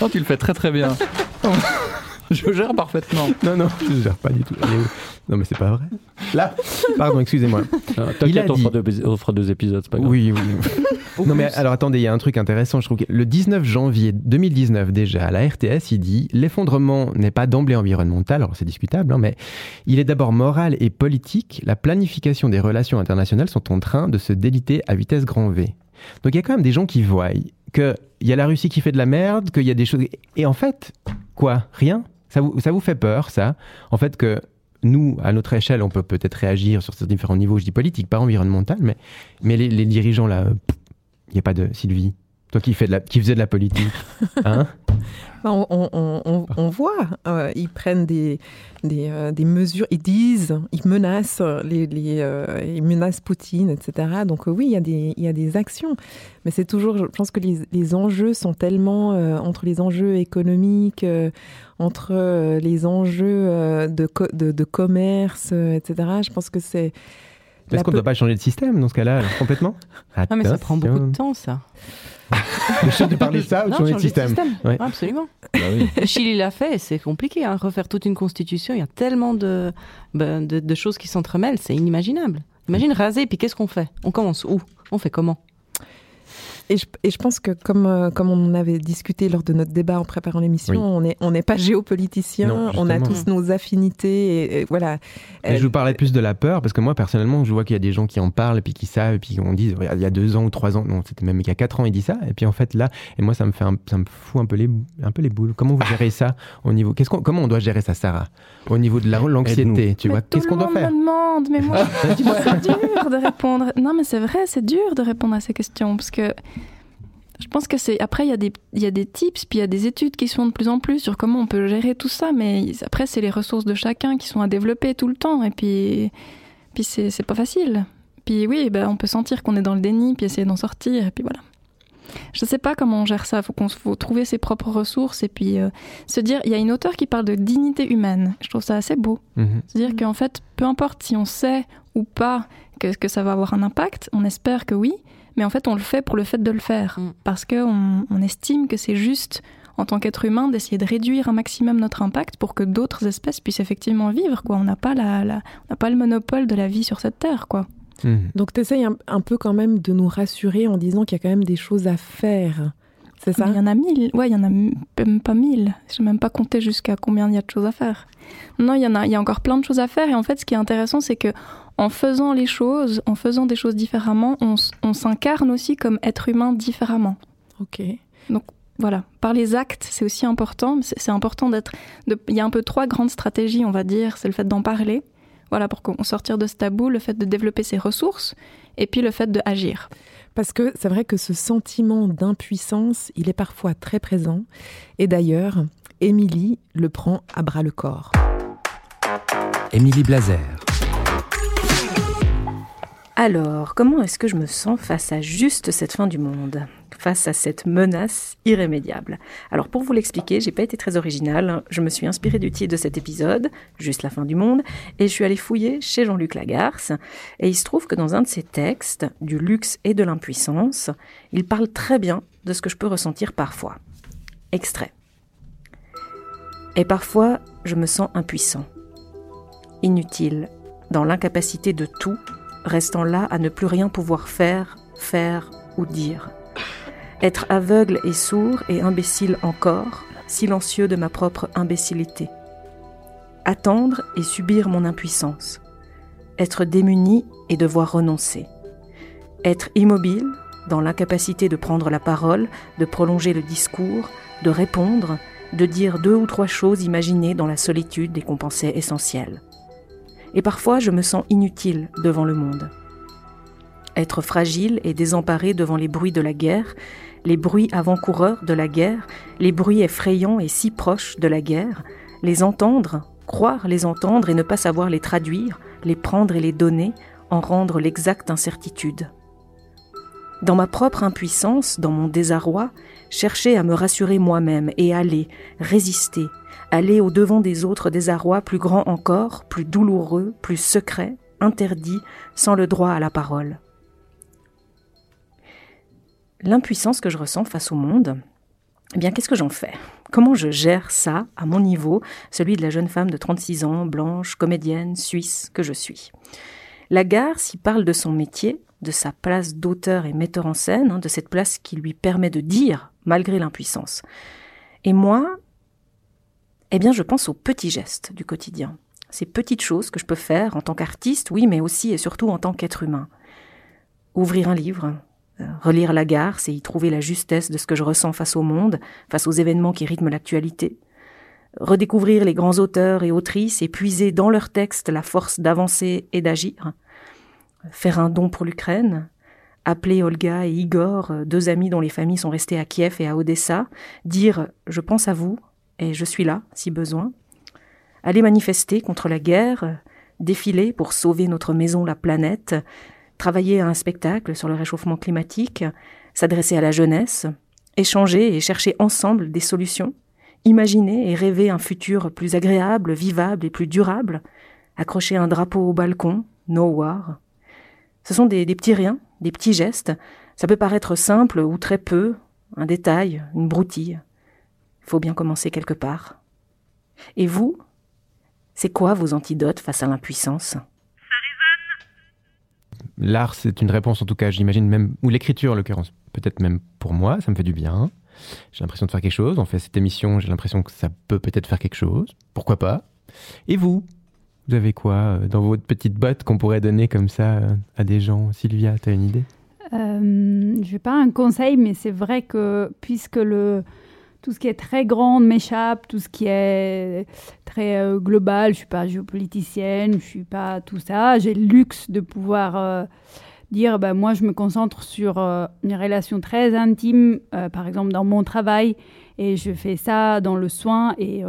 Oh, tu le fais très très bien. *laughs* *laughs* Je gère parfaitement. non, non, je ne gère pas du tout. Non, mais c'est pas vrai. Là, pardon, excusez-moi. T'inquiète, on, dit- fera deux- on fera deux épisodes, c'est pas grave. Oui, oui. *laughs* non, mais alors attendez, il y a un truc intéressant. Je trouve que le 19 janvier 2019, déjà, à la RTS, il dit L'effondrement n'est pas d'emblée environnemental, alors c'est discutable, hein, mais il est d'abord moral et politique. La planification des relations internationales sont en train de se déliter à vitesse grand V. Donc il y a quand même des gens qui voient qu'il y a la Russie qui fait de la merde, qu'il y a des choses. Et en fait, quoi? Rien? Ça vous, fait peur, ça? En fait, que nous, à notre échelle, on peut peut-être réagir sur ces différents niveaux, je dis politique, pas environnemental, mais, mais les, les dirigeants là, il n'y a pas de Sylvie. Toi qui, fais de la, qui faisais de la politique, *laughs* hein? On, on- on- on- on voit, euh, ils prennent des, des, euh, des mesures, ils disent, ils menacent, les, les, euh, ils menacent Poutine, etc. Donc euh, oui, il y, a des, il y a des actions. Mais c'est toujours, je pense que les, les enjeux sont tellement, euh, entre les enjeux économiques, euh, entre euh, les enjeux euh, de, co- de, de commerce, euh, etc. Je pense que c'est... Est-ce qu'on ne doit pas changer de système dans ce cas-là, complètement? *laughs* Ah, mais ça prend beaucoup de temps, ça. *laughs* Le chef de parler de ça ou changer de système, Ouais. Ah, Absolument. Bah oui. Le Chili l'a fait et c'est compliqué. Hein. Refaire toute une constitution, il y a tellement de, ben, de, de choses qui s'entremêlent, c'est inimaginable. Imagine raser, puis qu'est-ce qu'on fait? On commence où? On fait comment? Et je, et je pense que comme, euh, comme on en avait discuté lors de notre débat en préparant l'émission, Oui. on n'est on n'est pas géopoliticien, Non, on a tous nos affinités, et, et voilà. Mais Euh, je vous parlais plus de la peur, parce que moi, personnellement, je vois qu'il y a des gens qui en parlent, et puis qui savent, et puis on dit, il y a deux ans ou trois ans, non, c'était même il y a quatre ans, il dit ça, et puis en fait, là, et moi, ça me fait un, ça me fout un peu les, un peu les boules. Comment vous gérez ça au niveau, qu'est-ce qu'on, comment on doit gérer ça, Sarah? Au niveau de la- l'anxiété, tu vois, qu'est-ce qu'on doit faire me demande, mais moi, *laughs* c'est dur de répondre. Non, mais c'est vrai, c'est dur de répondre à ces questions parce que je pense que c'est. Après, il y, a des- il y a des tips, puis il y a des études qui se font de plus en plus sur comment on peut gérer tout ça, mais après, c'est les ressources de chacun qui sont à développer tout le temps, et puis, puis c'est c'est pas facile. Puis oui, ben, on peut sentir qu'on est dans le déni, puis essayer d'en sortir, et puis voilà. Je sais pas comment on gère ça. Faut qu'on faut trouver ses propres ressources et puis euh, se dire. Il y a une auteure qui parle de dignité humaine. Je trouve ça assez beau. Mhm. C'est-à-dire qu'en fait, peu importe si on sait ou pas que, que ça va avoir un impact, on espère que oui, mais en fait, on le fait pour le fait de le faire. Mm. Parce qu'on on estime que c'est juste, en tant qu'être humain, d'essayer de réduire un maximum notre impact pour que d'autres espèces puissent effectivement vivre. Quoi. On n'a pas, la, la- on n'a pas le monopole de la vie sur cette terre. Quoi. Mhm. Donc tu essayes un, un peu quand même de nous rassurer en disant qu'il y a quand même des choses à faire. C'est ça Il y en a mille. Ouais, il y en a même pas mille. Je n'ai même pas compté jusqu'à combien il y a de choses à faire. Non, il y en a, il y a encore plein de choses à faire. Et en fait, ce qui est intéressant, c'est que en faisant les choses, en faisant des choses différemment, on, on s'incarne aussi comme être humain différemment. Ok. Donc voilà, par les actes, c'est aussi important. C'est important d'être. Il y a un peu trois grandes stratégies, on va dire. C'est le fait d'en parler. Voilà, pour qu'on sortir de ce tabou, le fait de développer ses ressources, et puis le fait de agir. Parce que c'est vrai que ce sentiment d'impuissance, il est parfois très présent. Et d'ailleurs, Émilie le prend à bras le corps. Émilie Blazer. Alors, comment est-ce que je me sens face à juste cette fin du monde? Face à cette menace irrémédiable Alors, pour vous l'expliquer, j'ai pas été très originale. Je me suis inspirée du titre de cet épisode, Juste la fin du monde, et je suis allée fouiller chez Jean-Luc Lagarce. Et il se trouve que dans un de ses textes, Du luxe et de l'impuissance, il parle très bien de ce que je peux ressentir parfois. Extrait. Et parfois, je me sens impuissant, inutile, dans l'incapacité de tout restant là à ne plus rien pouvoir faire, faire ou dire. Être aveugle et sourd et imbécile encore, silencieux de ma propre imbécilité. Attendre et subir mon impuissance. Être démuni et devoir renoncer. Être immobile, dans l'incapacité de prendre la parole, de prolonger le discours, de répondre, de dire deux ou trois choses imaginées dans la solitude et qu'on pensait essentielles et parfois je me sens inutile devant le monde. Être fragile et désemparé devant les bruits de la guerre, les bruits avant-coureurs de la guerre, les bruits effrayants et si proches de la guerre, les entendre, croire les entendre et ne pas savoir les traduire, les prendre et les donner, en rendre l'exacte incertitude. Dans ma propre impuissance, dans mon désarroi, chercher à me rassurer moi-même et aller, résister, aller au devant des autres désarrois plus grands encore, plus douloureux, plus secrets, interdits, sans le droit à la parole. L'impuissance que je ressens face au monde, eh bien, qu'est-ce que j'en fais? Comment je gère ça à mon niveau, celui de la jeune femme de 36 ans, blanche, comédienne, suisse que je suis? La gare s'y parle de son métier, de sa place d'auteur et metteur en scène, hein, de cette place qui lui permet de dire malgré l'impuissance. Et moi, eh bien, je pense aux petits gestes du quotidien. Ces petites choses que je peux faire en tant qu'artiste, oui, mais aussi et surtout en tant qu'être humain. Ouvrir un livre, relire la gare, c'est y trouver la justesse de ce que je ressens face au monde, face aux événements qui rythment l'actualité. Redécouvrir les grands auteurs et autrices et puiser dans leurs textes la force d'avancer et d'agir. Faire un don pour l'Ukraine, appeler Olga et Igor, deux amis dont les familles sont restées à Kiev et à Odessa, dire je pense à vous, et je suis là si besoin. Aller manifester contre la guerre, défiler pour sauver notre maison, la planète, travailler à un spectacle sur le réchauffement climatique, s'adresser à la jeunesse, échanger et chercher ensemble des solutions, imaginer et rêver un futur plus agréable, vivable et plus durable, accrocher un drapeau au balcon, no war. Ce sont des, petits riens, des petits gestes. Ça peut paraître simple ou très peu, un détail, une broutille. Il faut bien commencer quelque part. Et vous C'est quoi vos antidotes face à l'impuissance? L'art, c'est une réponse en tout cas, j'imagine même, ou l'écriture en l'occurrence, peut-être même pour moi, ça me fait du bien. J'ai l'impression de faire quelque chose. On fait cette émission, j'ai l'impression que ça peut peut-être faire quelque chose. Pourquoi pas? Et vous? Vous avez quoi euh, dans votre petite botte qu'on pourrait donner comme ça euh, à des gens? Sylvia, tu as une idée? Euh, Je n'ai pas un conseil, mais c'est vrai que puisque le, tout ce qui est très grand m'échappe, tout ce qui est très euh, global. Je suis pas géopoliticienne, je suis pas tout ça. J'ai le luxe de pouvoir euh, dire, ben, moi, je me concentre sur euh, une relation très intime, par exemple dans mon travail, et je fais ça dans le soin et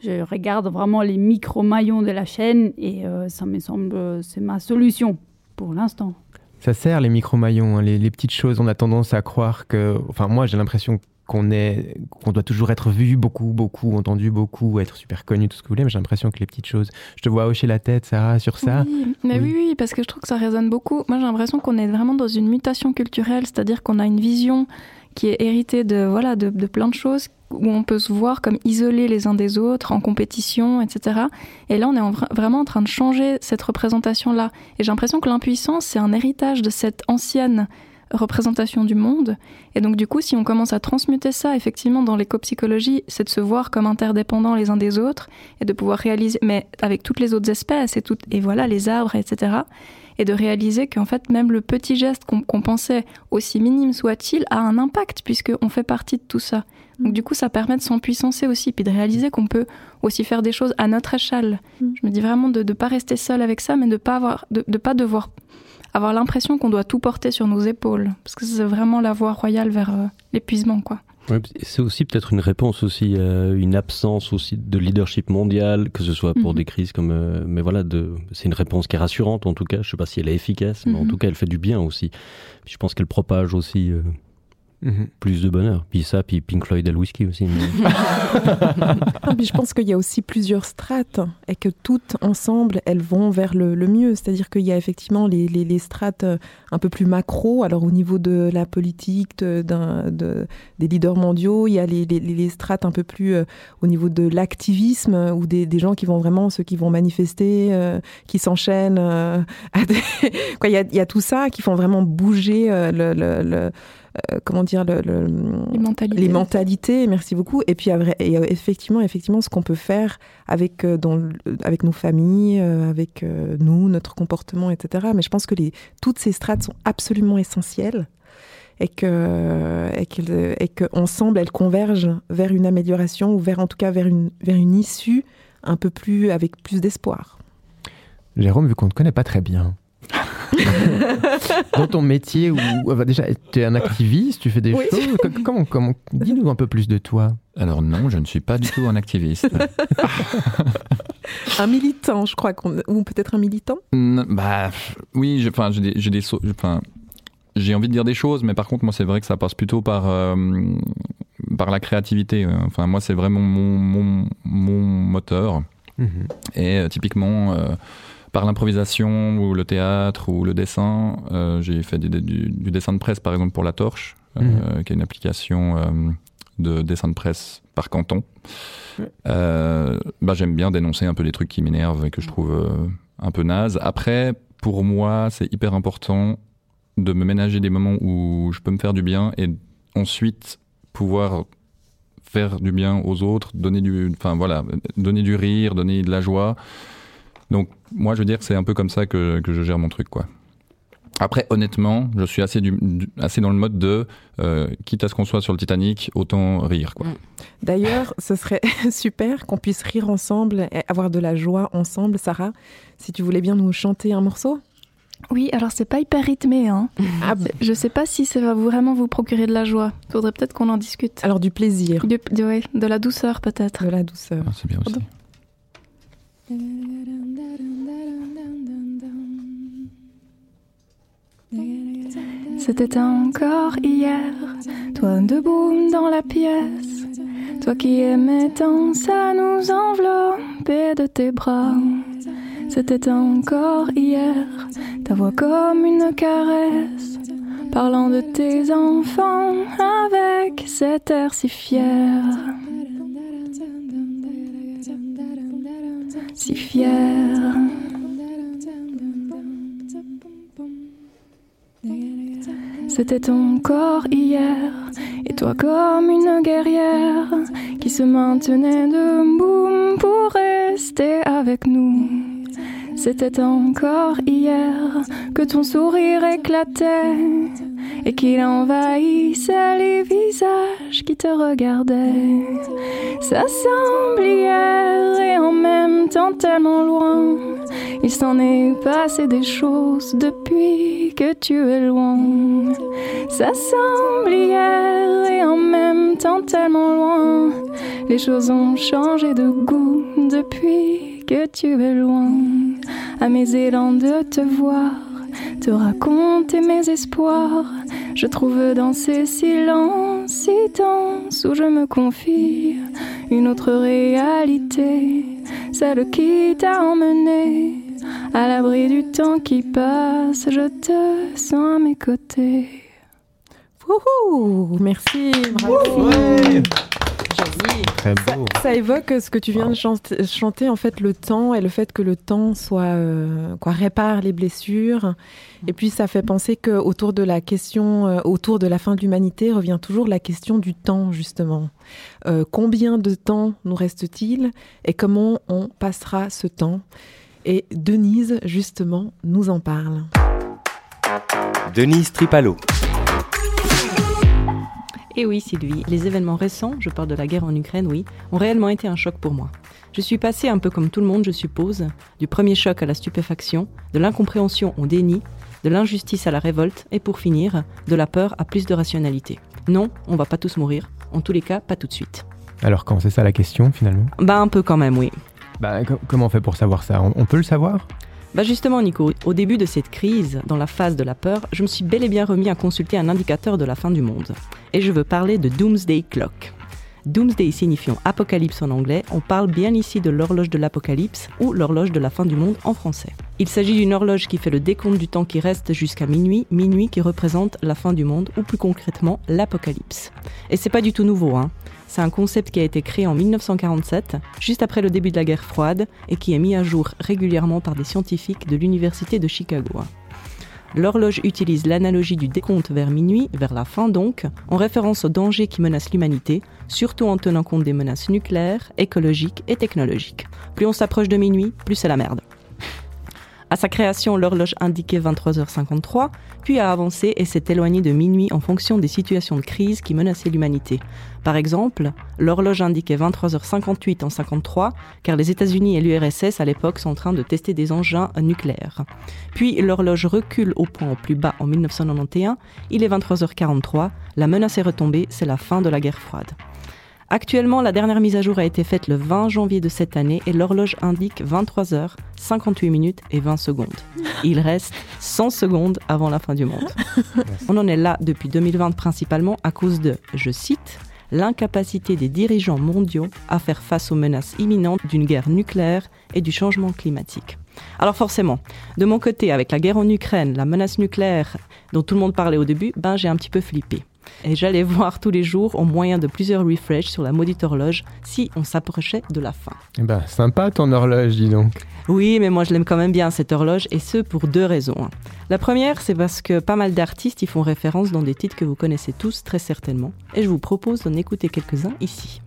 je regarde vraiment les micro-maillons de la chaîne et ça me semble, c'est ma solution pour l'instant. Ça sert les micro-maillons, hein, les, les, petites choses. On a tendance à croire que, enfin moi j'ai l'impression qu'on est, qu'on doit toujours être vu beaucoup, beaucoup, entendu beaucoup, être super connu, tout ce que vous voulez. Mais j'ai l'impression que les petites choses, je te vois hocher la tête, Sarah, sur ça. Oui, mais oui. oui, parce que je trouve que ça résonne beaucoup. Moi, j'ai l'impression qu'on est vraiment dans une mutation culturelle, c'est-à-dire qu'on a une vision qui est héritée de voilà de, de, plein de choses où on peut se voir comme isolés les uns des autres, en compétition, etc. Et là, on est en, vraiment en train de changer cette représentation-là. Et j'ai l'impression que l'impuissance, c'est un héritage de cette ancienne représentation du monde. Et donc du coup, si on commence à transmuter ça effectivement dans l'éco-psychologie, c'est de se voir comme interdépendants les uns des autres et de pouvoir réaliser, mais avec toutes les autres espèces et, tout, et voilà, les arbres, etc. Et de réaliser qu'en fait, même le petit geste qu'on pensait, aussi minime soit-il, a un impact puisqu'on fait partie de tout ça. Donc du coup, ça permet de s'empuissancer aussi, puis de réaliser qu'on peut aussi faire des choses à notre échelle. Mm. Je me dis vraiment de ne pas rester seul avec ça, mais de pas avoir, de, de pas devoir avoir l'impression qu'on doit tout porter sur nos épaules. Parce que c'est vraiment la voie royale vers euh, l'épuisement, quoi. Ouais, c'est aussi peut-être une réponse aussi à une absence aussi de leadership mondial, que ce soit pour Mhm. des crises comme, euh, mais voilà, c'est une réponse qui est rassurante en tout cas. Je sais pas si elle est efficace, mais en Mhm. tout cas elle fait du bien aussi. Puis je pense qu'elle propage aussi euh, Mhm. plus de bonheur. Puis ça, puis Pink Floyd et le whisky aussi. mais- *laughs* Ah, mais je pense qu'il y a aussi plusieurs strates et que toutes ensemble, elles vont vers le, le mieux. C'est-à-dire qu'il y a effectivement les, les, les strates euh, un peu plus macro. Alors au niveau de la politique, de- d'un- de- des leaders mondiaux, il y a les, les, les strates un peu plus euh, au niveau de l'activisme ou des, des gens qui vont vraiment, ceux qui vont manifester, euh, qui s'enchaînent. euh, *laughs* des- il, y a, il y a tout ça qui font vraiment bouger euh, le... le- le- euh, comment dire le, le- Les mentalités. les mentalités, merci beaucoup. Et puis et, euh, effectivement, effectivement, ce qu'on peut faire avec euh, dans avec nos familles, avec nous, notre comportement, etc. Mais je pense que les toutes ces strates sont absolument essentielles et que et qu'elles- et qu'ensemble elles convergent vers une amélioration ou vers en tout cas vers une vers une issue un peu plus avec plus d'espoir. Jérôme, vu qu'on ne te connaît pas très bien, dans ton métier, où, bah, déjà, tu es un activiste, tu fais des Oui. choses. Co- Comment, comment, dis-nous un peu plus de toi. Alors non, je ne suis pas du tout un activiste. *laughs* Un militant, je crois qu'on ou peut-être un militant? Bah oui, j'ai- enfin j'ai des, j'ai des so- enfin j'ai envie de dire des choses, mais par contre moi c'est vrai que ça passe plutôt par euh, par la créativité. Enfin moi c'est vraiment mon mon, mon moteur. Et euh, typiquement euh, par l'improvisation ou le théâtre ou le dessin, euh, j'ai fait des- des- du, du dessin de presse par exemple pour La Torche, euh, qui est une application euh, de dessin de presse par canton. Bah, j'aime bien dénoncer un peu les trucs qui m'énervent et que je trouve un peu naze. Après, pour moi, c'est hyper important de me ménager des moments où je peux me faire du bien et ensuite pouvoir faire du bien aux autres, donner du, enfin voilà, donner du rire, donner de la joie. Donc moi, je veux dire que c'est un peu comme ça que, que je gère mon truc, quoi. Après, honnêtement, je suis assez, du, du- assez dans le mode de, euh, quitte à ce qu'on soit sur le Titanic, autant rire, quoi. D'ailleurs, ce serait *laughs* super qu'on puisse rire ensemble et avoir de la joie ensemble. Sarah, si tu voulais bien nous chanter un morceau Oui, alors c'est pas hyper rythmé. Hein. Ah, Je sais pas si ça va vraiment vous procurer de la joie. Faudrait peut-être qu'on en discute. Alors du plaisir. Du- du- ouais, de la douceur peut-être. De la douceur. Ah, c'est bien aussi. C'était encore hier, toi debout dans la pièce, toi qui aimais tant ça nous envelopper de tes bras. C'était encore hier, ta voix comme une caresse, parlant de tes enfants avec cet air si fier. Si fier. C'était ton corps hier, et toi comme une guerrière qui se maintenait debout pour rester avec nous. C'était encore hier que ton sourire éclatait et qu'il envahissait les visages qui te regardaient. Ça semble hier et en même temps tellement loin. Il s'en est passé des choses depuis que tu es loin. Ça semble hier et en même temps tellement loin. Les choses ont changé de goût depuis que tu es loin. À mes élans de te voir, te raconter mes espoirs. Je trouve dans ces silences si denses où je me confie une autre réalité, celle qui t'a emmené à l'abri du temps qui passe. Je te sens à mes côtés. Wouhou Merci, bravo. Très beau. Ça évoque ce que tu viens de chanter, chanter, en fait, le temps et le fait que le temps soit euh, quoi répare les blessures. Et puis ça fait penser que autour de la question, euh, autour de la fin de l'humanité, revient toujours la question du temps justement. Euh, combien de temps nous reste-t-il et comment on passera ce temps? Et Denise justement nous en parle. Denise Tripalo. Et oui, Sylvie, les événements récents, je parle de la guerre en Ukraine, oui, ont réellement été un choc pour moi. Je suis passée un peu comme tout le monde, je suppose, du premier choc à la stupéfaction, de l'incompréhension au déni, de l'injustice à la révolte et pour finir, de la peur à plus de rationalité. Non, on va pas tous mourir. En tous les cas, pas tout de suite. Alors quand c'est ça la question finalement? Bah un peu quand même, oui. Bah co- comment on fait pour savoir ça? On peut le savoir? Bah justement Nico, au début de cette crise, dans la phase de la peur, je me suis bel et bien remis à consulter un indicateur de la fin du monde. Et je veux parler de Doomsday Clock. Doomsday signifiant apocalypse en anglais, on parle bien ici de l'horloge de l'apocalypse ou l'horloge de la fin du monde en français. Il s'agit d'une horloge qui fait le décompte du temps qui reste jusqu'à minuit, minuit qui représente la fin du monde ou plus concrètement l'apocalypse. Et c'est pas du tout nouveau, hein. C'est un concept qui a été créé en 1947, juste après le début de la guerre froide, et qui est mis à jour régulièrement par des scientifiques de l'université de Chicago. L'horloge utilise l'analogie du décompte vers minuit, vers la fin donc, en référence aux dangers qui menacent l'humanité, surtout en tenant compte des menaces nucléaires, écologiques et technologiques. Plus on s'approche de minuit, plus c'est la merde. À sa création, l'horloge indiquait 23h53, puis a avancé et s'est éloignée de minuit en fonction des situations de crise qui menaçaient l'humanité. Par exemple, l'horloge indiquait 23h58 en 53, car les États-Unis et l'URSS à l'époque sont en train de tester des engins nucléaires. Puis l'horloge recule au point au plus bas en 1991, il est 23h43, la menace est retombée, c'est la fin de la guerre froide. Actuellement, la dernière mise à jour a été faite le 20 janvier de cette année et l'horloge indique 23 heures, 58 minutes et 20 secondes. Il reste 100 secondes avant la fin du monde. On en est là depuis 2020 principalement à cause de, je cite, l'incapacité des dirigeants mondiaux à faire face aux menaces imminentes d'une guerre nucléaire et du changement climatique. Alors forcément, de mon côté, avec la guerre en Ukraine, la menace nucléaire dont tout le monde parlait au début, ben j'ai un petit peu flippé. Et j'allais voir tous les jours au moyen de plusieurs refresh sur la maudite horloge si on s'approchait de la fin. Eh ben sympa ton horloge dis donc. Oui, mais moi je l'aime quand même bien cette horloge et ce pour deux raisons. La première, c'est parce que pas mal d'artistes y font référence dans des titres que vous connaissez tous très certainement. Et je vous propose d'en écouter quelques-uns ici.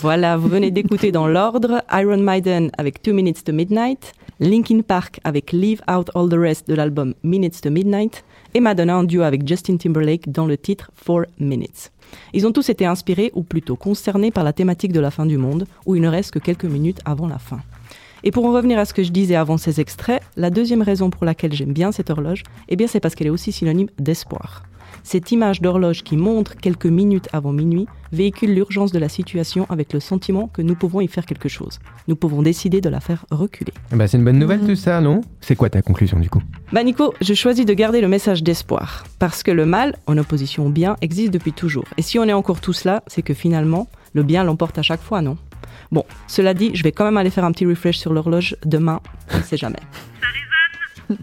Voilà, vous venez d'écouter dans l'ordre Iron Maiden avec Two Minutes to Midnight, Linkin Park avec Leave Out All the Rest de l'album Minutes to Midnight et Madonna en duo avec Justin Timberlake dans le titre Four Minutes. Ils ont tous été inspirés ou plutôt concernés par la thématique de la fin du monde où il ne reste que quelques minutes avant la fin. Et pour en revenir à ce que je disais avant ces extraits, la deuxième raison pour laquelle j'aime bien cette horloge, eh bien c'est parce qu'elle est aussi synonyme d'espoir. Cette image d'horloge qui montre quelques minutes avant minuit véhicule l'urgence de la situation avec le sentiment que nous pouvons y faire quelque chose. Nous pouvons décider de la faire reculer. Ben, c'est une bonne nouvelle tout ça, non? C'est quoi ta conclusion du coup? Bah Nico, je choisis de garder le message d'espoir. Parce que le mal, en opposition au bien, existe depuis toujours. Et si on est encore tous là, c'est que finalement, le bien l'emporte à chaque fois, non? Bon, cela dit, je vais quand même aller faire un petit refresh sur l'horloge demain, on ne sait jamais. *laughs*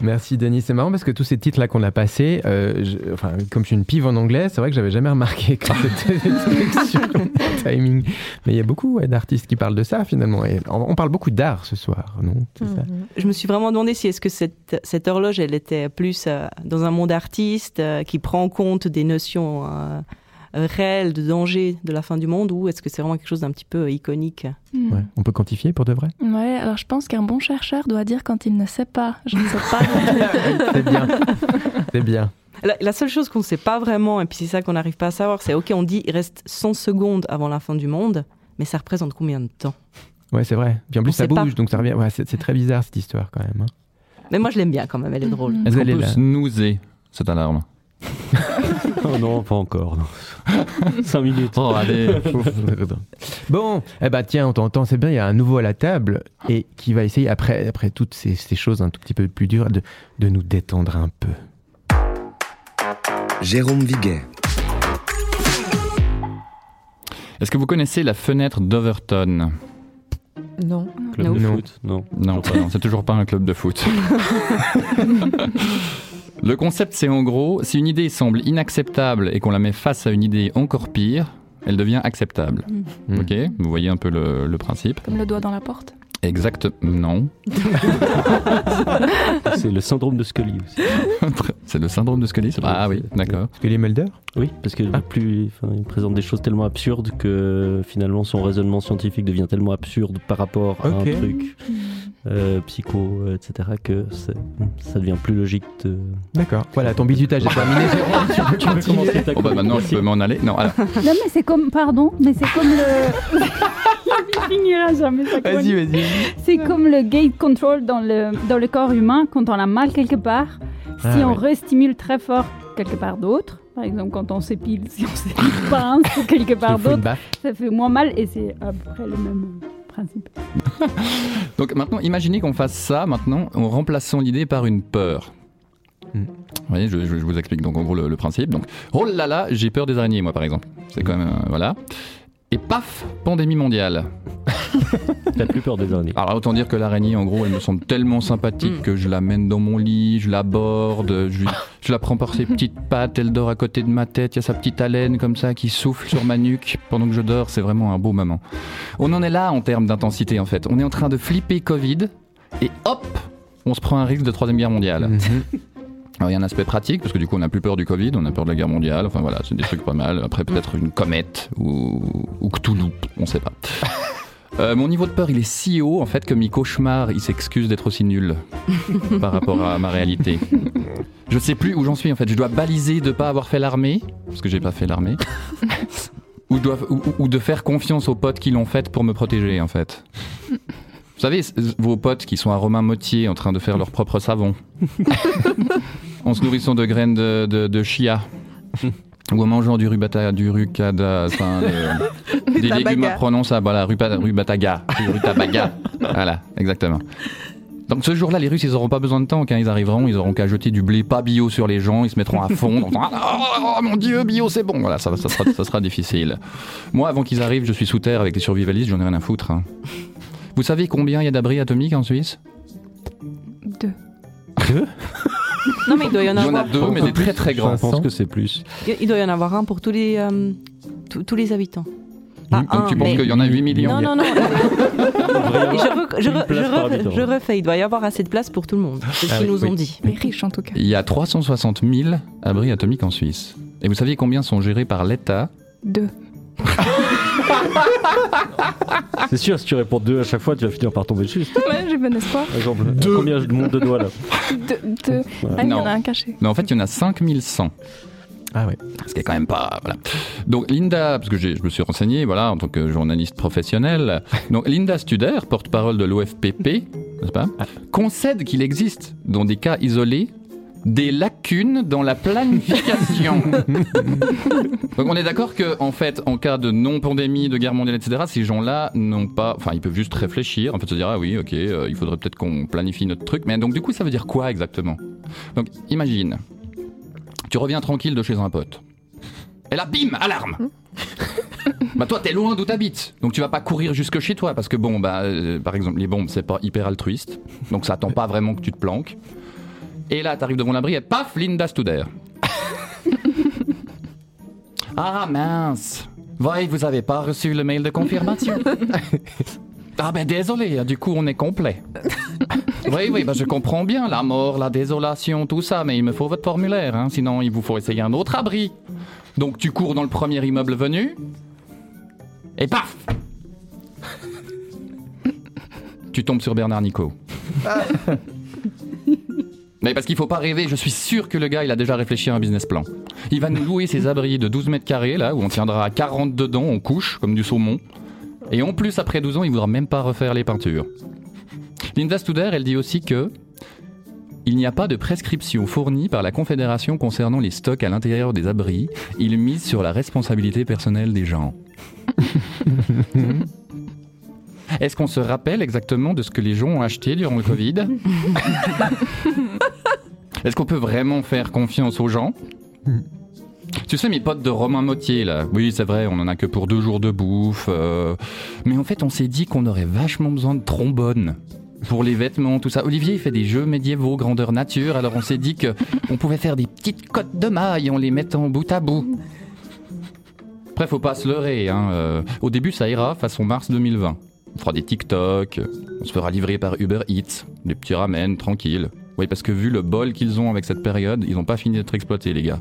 Merci Denis, c'est marrant parce que tous ces titres-là qu'on a passés, euh, je- enfin, comme je suis une pive en anglais, c'est vrai que j'avais jamais remarqué que *laughs* c'était des timing. Mais il y a beaucoup ouais, d'artistes qui parlent de ça finalement. Et on, on parle beaucoup d'art ce soir, non? Ça Je me suis vraiment demandé si est-ce que cette, cette horloge, elle était plus euh, dans un monde artiste euh, qui prend en compte des notions réelles de danger de la fin du monde ou est-ce que c'est vraiment quelque chose d'un petit peu euh, iconique? Hmm. Ouais. On peut quantifier pour de vrai? Ouais, alors je pense qu'un bon chercheur doit dire quand il ne sait pas. Je ne sais pas. *laughs* C'est bien. C'est bien. La, la seule chose qu'on ne sait pas vraiment, et puis c'est ça qu'on n'arrive pas à savoir, c'est ok, on dit il reste 100 secondes avant la fin du monde, mais ça représente combien de temps? Ouais, c'est vrai. Puis en plus, On ça pas. bouge, donc ça revient. Ouais, c'est c'est très bizarre cette histoire quand même. hein. Mais moi je l'aime bien quand même, elle est drôle. Est-ce qu'on peut snoozer cette alarme? Oh *laughs* non, pas encore. 5 *laughs* minutes. Oh, allez. *laughs* Bon, eh ben tiens, on t'entend, c'est bien, il y a un nouveau à la table et qui va essayer, après, après toutes ces, ces choses un tout petit peu plus dures, de, de nous détendre un peu. Jérôme Viguet. Est-ce que vous connaissez la fenêtre d'Overton? Non. Club de foot? Non. Non, c'est toujours pas un club de foot. Le concept, c'est en gros, si une idée semble inacceptable et qu'on la met face à une idée encore pire, elle devient acceptable. Mm. Ok Vous voyez un peu le, le principe Comme le doigt dans la porte. Exact. Non. *laughs* C'est le syndrome de Scully aussi. *laughs* c'est le syndrome de Scully Ah oui, d'accord. Scully Mulder? Oui, parce que plus, enfin, il présente des choses tellement absurdes que finalement son raisonnement scientifique devient tellement absurde par rapport à Ok. un truc euh, psycho, euh, etc., que ça devient plus logique de. D'accord. Voilà, ton bisutage est terminé. *laughs* Tu peux *laughs* Tu peux commencer ta Bon bah maintenant je peux m'en aller. Non, alors, Non, mais c'est comme. Pardon, mais c'est comme le. *laughs* Il finira jamais sa Vas-y, vas-y. C'est comme le gate control dans le, dans le corps humain quand on a mal quelque part. Si Ah, on ouais. restimule très fort quelque part d'autre, par exemple quand on s'épile, si on s'épile pince ou *laughs* quelque part d'autre, ça fait moins mal et c'est à peu près le même principe. *laughs* donc maintenant, imaginez qu'on fasse ça maintenant en remplaçant l'idée par une peur. Hmm. Vous voyez, je, je- je vous explique donc en gros le, le principe. Donc, oh là là, j'ai peur des araignées, moi par exemple. C'est quand même euh, voilà. Et paf, pandémie mondiale. *laughs* T'as plus peur des araignées. Alors autant dire que l'araignée, en gros, elle me semble tellement sympathique que je la mène dans mon lit, je la borde, je, je la prends par ses petites pattes, elle dort à côté de ma tête, il y a sa petite haleine comme ça qui souffle sur ma nuque pendant que je dors, c'est vraiment un beau moment. On en est là en termes d'intensité en fait. On est en train de flipper Covid et hop, on se prend un risque de troisième guerre mondiale. Mhm. *laughs* Alors il y a un aspect pratique parce que du coup on n'a plus peur du Covid, on a peur de la guerre mondiale. Enfin voilà, c'est des trucs pas mal. Après peut-être une comète ou, ou Cthulhu, on sait pas. *laughs* Euh, mon niveau de peur il est si haut en fait que mes cauchemars il s'excuse d'être aussi nul *laughs* par rapport à ma réalité. Je sais plus où j'en suis en fait. Je dois baliser de pas avoir fait l'armée parce que j'ai pas fait l'armée. *laughs* Ou- ou de faire confiance aux potes qui l'ont faite pour me protéger en fait. Vous savez, vos potes qui sont à Romain Motier en train de faire leur propre savon *laughs* en se nourrissant de graines de, de- de chia. Ou en mangeant du rubata, du rucada, enfin, le- *laughs* des légumes imprononçables, voilà, rupa- rubataga, rutabaga. Voilà, exactement. Donc ce jour-là, les Russes, ils n'auront pas besoin de temps. Quand ils arriveront, ils auront qu'à jeter du blé pas bio sur les gens, ils se mettront à fond. en disant, oh, mon Dieu, bio, c'est bon. Voilà, ça, ça, sera, ça sera difficile. Moi, avant qu'ils arrivent, je suis sous terre avec les survivalistes, j'en ai rien à foutre. hein. Vous savez combien il y a d'abris atomiques en Suisse Deux. Deux *laughs* Non, mais il doit y en Il y en a avoir. deux, mais des très très grands. Je pense que c'est plus. Il doit y en avoir un pour tous les, euh, tous- tous les habitants. Pas Donc un, tu penses mais- qu'il y en a 8 millions Non, non, non. Je, re- je, re- je je refais. Il doit y avoir assez de place pour tout le monde. C'est ce Ah qu'ils oui, nous ont oui. dit. Les riches en tout cas. Il y a 360 000 abris atomiques en Suisse. Et vous saviez combien sont gérés par l'État Deux. *laughs* *laughs* C'est sûr, si tu réponds deux à chaque fois, tu vas finir par tomber juste. Ouais, j'ai bon espoir. Par exemple, combien je monte de doigts là Deux. deux. Ah, il y en a un caché. Mais en fait, il y en a 5100. Ah ouais. Ce qui est quand même pas. Voilà. Donc, Linda, parce que je me suis renseigné, voilà, en tant que journaliste professionnel. Donc, Linda Studer, porte-parole de l'OFPP, n'est-ce pas, concède qu'il existe, dans des cas isolés, des lacunes dans la planification. *laughs* Donc on est d'accord que en fait, en cas de non-pandémie, de guerre mondiale, etc., ces gens-là n'ont pas, enfin, ils peuvent juste réfléchir, en fait, se dire ah oui, ok, euh, il faudrait peut-être qu'on planifie notre truc. Mais donc du coup, ça veut dire quoi exactement? Donc imagine, tu reviens tranquille de chez un pote, et là, bim, alarme. *laughs* Bah toi t'es loin d'où t'habites, donc tu vas pas courir jusque chez toi parce que bon bah euh, par exemple les bombes c'est pas hyper altruiste, donc ça attend pas vraiment que tu te planques. Et là t'arrives devant l'abri et paf Linda Studer. *laughs* ah mince, voyez vous avez pas reçu le mail de confirmation. *laughs* ah ben désolé, du coup on est complet. *laughs* oui oui bah je comprends bien la mort, la désolation, tout ça, mais il me faut votre formulaire, hein, sinon il vous faut essayer un autre abri. Donc tu cours dans le premier immeuble venu et paf Tu tombes sur Bernard Nico. Mais parce qu'il faut pas rêver, je suis sûr que le gars, il a déjà réfléchi à un business plan. Il va nous louer ses abris de 12 mètres carrés, là, où on tiendra à 40 dedans, on couche, comme du saumon. Et en plus, après 12 ans, il voudra même pas refaire les peintures. Linda Studer, elle dit aussi que il n'y a pas de prescription fournie par la Confédération concernant les stocks à l'intérieur des abris. Il mise sur la responsabilité personnelle des gens. *laughs* Est-ce qu'on se rappelle exactement de ce que les gens ont acheté durant le Covid *laughs* Est-ce qu'on peut vraiment faire confiance aux gens tu sais, mes potes de Romain Motier, là, oui, c'est vrai, on en a que pour deux jours de bouffe. euh, Mais en fait, on s'est dit qu'on aurait vachement besoin de trombones. pour les vêtements, tout ça. Olivier, il fait des jeux médiévaux, grandeur nature, alors on s'est dit que *laughs* on pouvait faire des petites cottes de mailles en les mettant bout à bout. Après, faut pas se leurrer. Hein. euh, au début, ça ira façon mars 2020. On fera des TikTok, on se fera livrer par Uber Eats, des petits ramen, tranquille. Oui, parce que vu le bol qu'ils ont avec cette période, ils n'ont pas fini d'être exploités, les gars.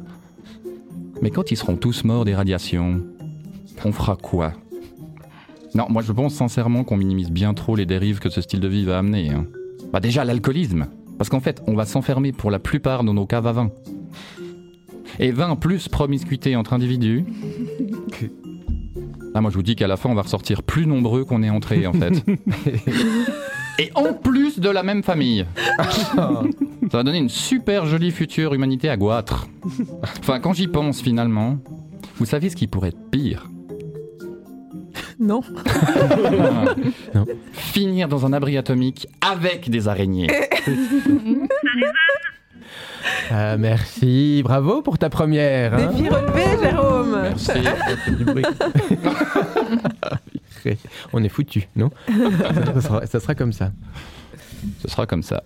Mais quand ils seront tous morts des radiations, on fera quoi? Non, moi je pense sincèrement qu'on minimise bien trop les dérives que ce style de vie va amener. hein. Bah déjà l'alcoolisme. Parce qu'en fait, on va s'enfermer pour la plupart dans nos caves à vin. Et 20 plus promiscuité entre individus. *laughs* Ah, moi je vous dis qu'à la fin on va ressortir plus nombreux qu'on est entré en fait. *laughs* Et en plus de la même famille. Ça va donner une super jolie future humanité à goitre. Enfin, quand j'y pense finalement, vous savez ce qui pourrait être pire? Non. Finir dans un abri atomique avec des araignées. *laughs* Euh, merci, bravo pour ta première. hein. Défi relevé, Jérôme. Merci. Du bruit. *laughs* On est foutu, non? Ça sera, ça sera comme ça. Ce sera comme ça.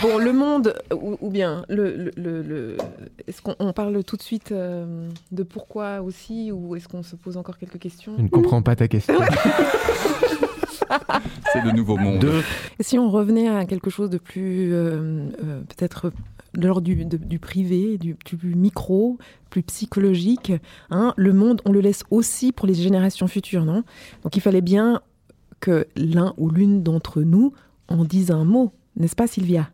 Bon, le monde, ou, ou bien, le, le- le- le- est-ce qu'on on parle tout de suite euh, de pourquoi aussi, ou est-ce qu'on se pose encore quelques questions? Je ne comprends pas ta question. C'est le nouveau monde. Et si on revenait à quelque chose de plus, euh, euh, peut-être de l'ordre du, du privé, du, du micro, plus psychologique, hein, le monde, on le laisse aussi pour les générations futures, non? Donc il fallait bien que l'un ou l'une d'entre nous en dise un mot, n'est-ce pas Sylvia?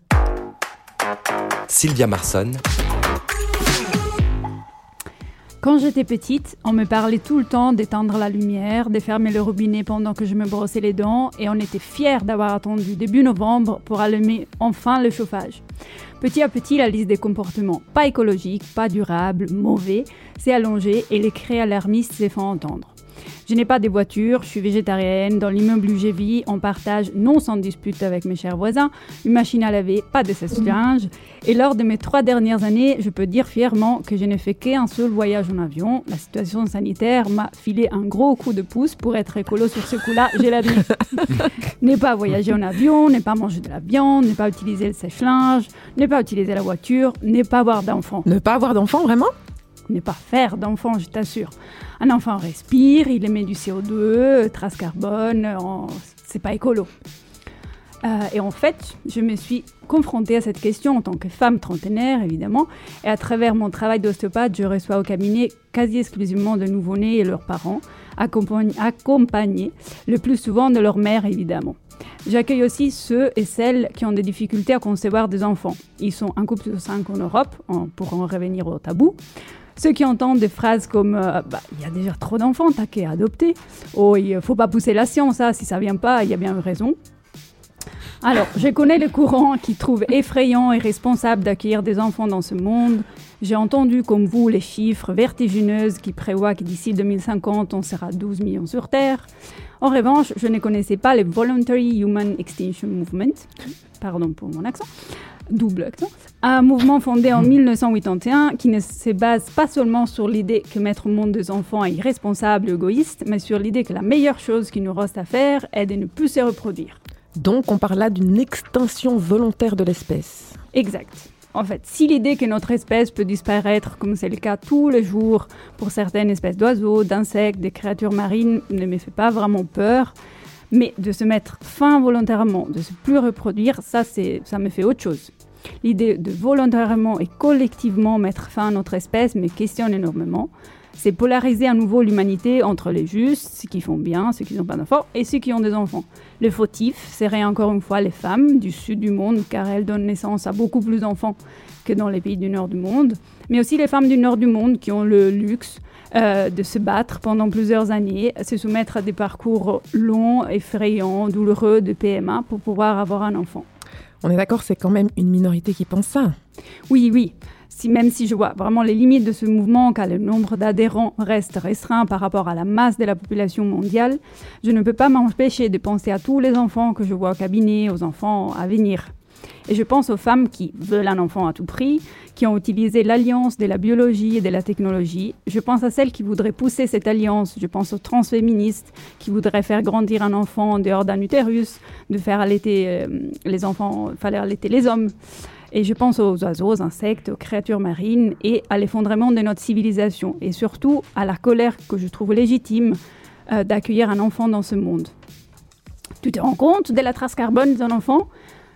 Sylvia Marson, Quand j'étais petite, on me parlait tout le temps d'éteindre la lumière, de fermer le robinet pendant que je me brossais les dents, et on était fiers d'avoir attendu début novembre pour allumer enfin le chauffage. Petit à petit, la liste des comportements pas écologiques, pas durables, mauvais, s'est allongée et les cris alarmistes s'est fait entendre. Je n'ai pas de voiture, je suis végétarienne, dans l'immeuble où je vis, on partage, non sans dispute avec mes chers voisins, une machine à laver, pas de sèche-linge. Et lors de mes trois dernières années, je peux dire fièrement que je n'ai fait qu'un seul voyage en avion. La situation sanitaire m'a filé un gros coup de pouce pour être écolo sur ce coup-là, j'ai l'admis. *laughs* ne pas voyager en avion, ne pas manger de la viande, ne pas utiliser le sèche-linge, ne pas utiliser la voiture, ne pas avoir d'enfants. Ne pas avoir d'enfants, vraiment? Ne pas faire d'enfants, je t'assure. Un enfant respire, il émet du CO2, euh, trace carbone, c'est pas écolo. Euh, et en fait, je me suis confrontée à cette question en tant que femme trentenaire, évidemment, et à travers mon travail d'ostéopathe, je reçois au cabinet quasi exclusivement de nouveau-nés et leurs parents, accompagnés, le plus souvent de leur mère, évidemment. J'accueille aussi ceux et celles qui ont des difficultés à concevoir des enfants. Ils sont un couple sur cinq en Europe, pour en revenir au tabou. Ceux qui entendent des phrases comme euh, Bah, il y a déjà trop d'enfants, t'as qu'à adopter. Oh, il faut pas pousser la science, hein, si ça vient pas, il y a bien une raison. Alors, je connais le courant qui trouve effrayant et responsable d'accueillir des enfants dans ce monde. J'ai entendu, comme vous, les chiffres vertigineux qui prévoient que d'ici 2050, on sera 12 millions sur Terre. En revanche, je ne connaissais pas le Voluntary Human Extinction Movement, pardon pour mon accent, double accent, un mouvement fondé en 1981 qui ne se base pas seulement sur l'idée que mettre au monde des enfants est irresponsable et égoïste, mais sur l'idée que la meilleure chose qui nous reste à faire est de ne plus se reproduire. Donc on parle là d'une extinction volontaire de l'espèce. Exact. En fait, si l'idée que notre espèce peut disparaître, comme c'est le cas tous les jours pour certaines espèces d'oiseaux, d'insectes, des créatures marines, ne me fait pas vraiment peur, mais de se mettre fin volontairement, de se plus reproduire, ça, ça me fait autre chose. L'idée de volontairement et collectivement mettre fin à notre espèce me questionne énormément. C'est polariser à nouveau l'humanité entre les justes, ceux qui font bien, ceux qui n'ont pas d'enfants, et ceux qui ont des enfants. Le fautif serait encore une fois les femmes du sud du monde, car elles donnent naissance à beaucoup plus d'enfants que dans les pays du nord du monde, mais aussi les femmes du nord du monde qui ont le luxe euh, de se battre pendant plusieurs années, se soumettre à des parcours longs, effrayants, douloureux de PMA pour pouvoir avoir un enfant. On est d'accord, c'est quand même une minorité qui pense ça. Oui, oui. Si, même si je vois vraiment les limites de ce mouvement, car le nombre d'adhérents reste restreint par rapport à la masse de la population mondiale, je ne peux pas m'empêcher de penser à tous les enfants que je vois au cabinet, aux enfants à venir. Et je pense aux femmes qui veulent un enfant à tout prix, qui ont utilisé l'alliance de la biologie et de la technologie. Je pense à celles qui voudraient pousser cette alliance. Je pense aux transféministes qui voudraient faire grandir un enfant en dehors d'un utérus, de faire allaiter euh, les enfants, fallait allaiter les hommes. Et je pense aux oiseaux, aux insectes, aux créatures marines et à l'effondrement de notre civilisation. Et surtout à la colère que je trouve légitime euh, d'accueillir un enfant dans ce monde. Tu te rends compte de la trace carbone d'un enfant?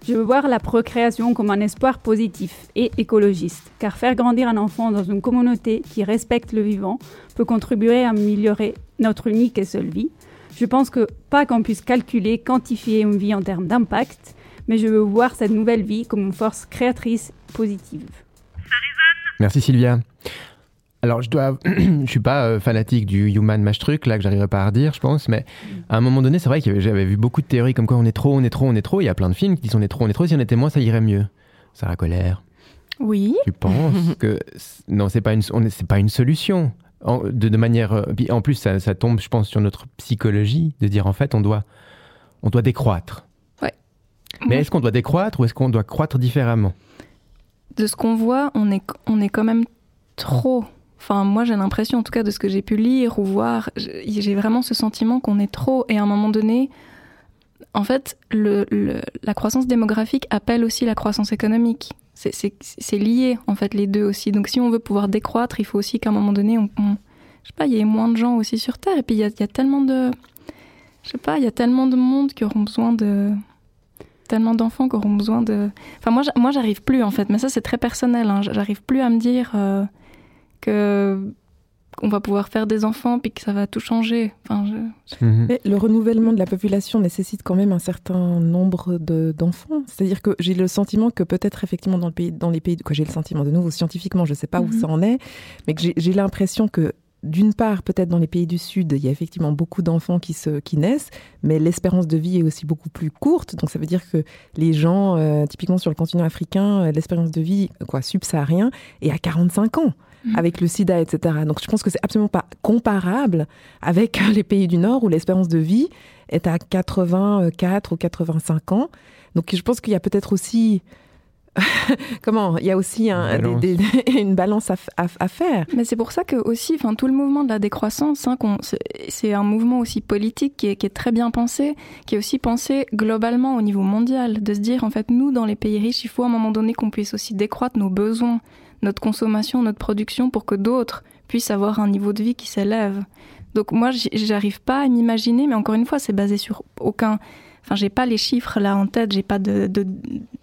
Je veux voir la procréation comme un espoir positif et écologiste, car faire grandir un enfant dans une communauté qui respecte le vivant peut contribuer à améliorer notre unique et seule vie. Je pense que pas qu'on puisse calculer, quantifier une vie en termes d'impact, mais je veux voir cette nouvelle vie comme une force créatrice positive. Merci Sylvia. Alors, je dois, *clears throat* je suis pas euh, fanatique du human match truc là que j'arriverai pas à redire, je pense, mais à un moment donné, c'est vrai que j'avais vu beaucoup de théories comme quoi on est trop, on est trop, on est trop. Il y a plein de films qui disent on est trop, on est trop. Si on était moins, ça irait mieux. Sarah Colère. Oui. Tu penses *laughs* que non, c'est pas une, c'est pas une solution. En, de, de, manière, euh, en plus, ça, ça, tombe, je pense, sur notre psychologie de dire en fait, on doit, on doit décroître. Ouais. Mais est-ce qu'on doit décroître ou est-ce qu'on doit croître différemment? De ce qu'on voit, on est, on est quand même trop. Enfin, moi, j'ai l'impression, en tout cas, de ce que j'ai pu lire ou voir, j'ai vraiment ce sentiment qu'on est trop. Et à un moment donné, en fait, la croissance démographique appelle aussi la croissance économique. C'est lié, en fait, les deux aussi. Donc, si on veut pouvoir décroître, il faut aussi qu'à un moment donné, on, on, je sais pas, il y ait moins de gens aussi sur Terre. Et puis, il y a, tellement de, je sais pas, il y a tellement de monde qui auront besoin de, tellement d'enfants qui auront besoin de. Enfin, moi, moi, j'arrive plus, en fait. Mais ça, c'est très personnel. Hein. J'arrive plus à me dire. Euh, que on va pouvoir faire des enfants puis que ça va tout changer. Enfin, je... mmh. Mais le renouvellement de la population nécessite quand même un certain nombre d'enfants. C'est-à-dire que j'ai le sentiment que peut-être effectivement dans, le pays, dans les pays, quoi j'ai le sentiment de nouveau scientifiquement, je ne sais pas mmh. où ça en est, mais que j'ai l'impression que d'une part, peut-être dans les pays du Sud, il y a effectivement beaucoup d'enfants qui, se, qui naissent, mais l'espérance de vie est aussi beaucoup plus courte. Donc ça veut dire que les gens, euh, typiquement sur le continent africain, l'espérance de vie quoi, subsaharien est à 45 ans avec le sida, etc. Donc je pense que c'est absolument pas comparable avec les pays du Nord où l'espérance de vie est à 84 ou 85 ans. Donc je pense qu'il y a peut-être aussi *laughs* comment Il y a aussi un, une, balance. Des, des, *laughs* une balance à, à, à, faire. Mais c'est pour ça que aussi, enfin tout le mouvement de la décroissance, hein, c'est un mouvement aussi politique qui est, qui est, très bien pensé, qui est aussi pensé globalement au niveau mondial, de se dire en fait nous dans les pays riches, il faut à un moment donné qu'on puisse aussi décroître nos besoins notre consommation, notre production pour que d'autres puissent avoir un niveau de vie qui s'élève. Donc moi, j'arrive pas à m'imaginer, mais encore une fois, c'est basé sur aucun. Enfin, j'ai pas les chiffres là en tête, j'ai pas de,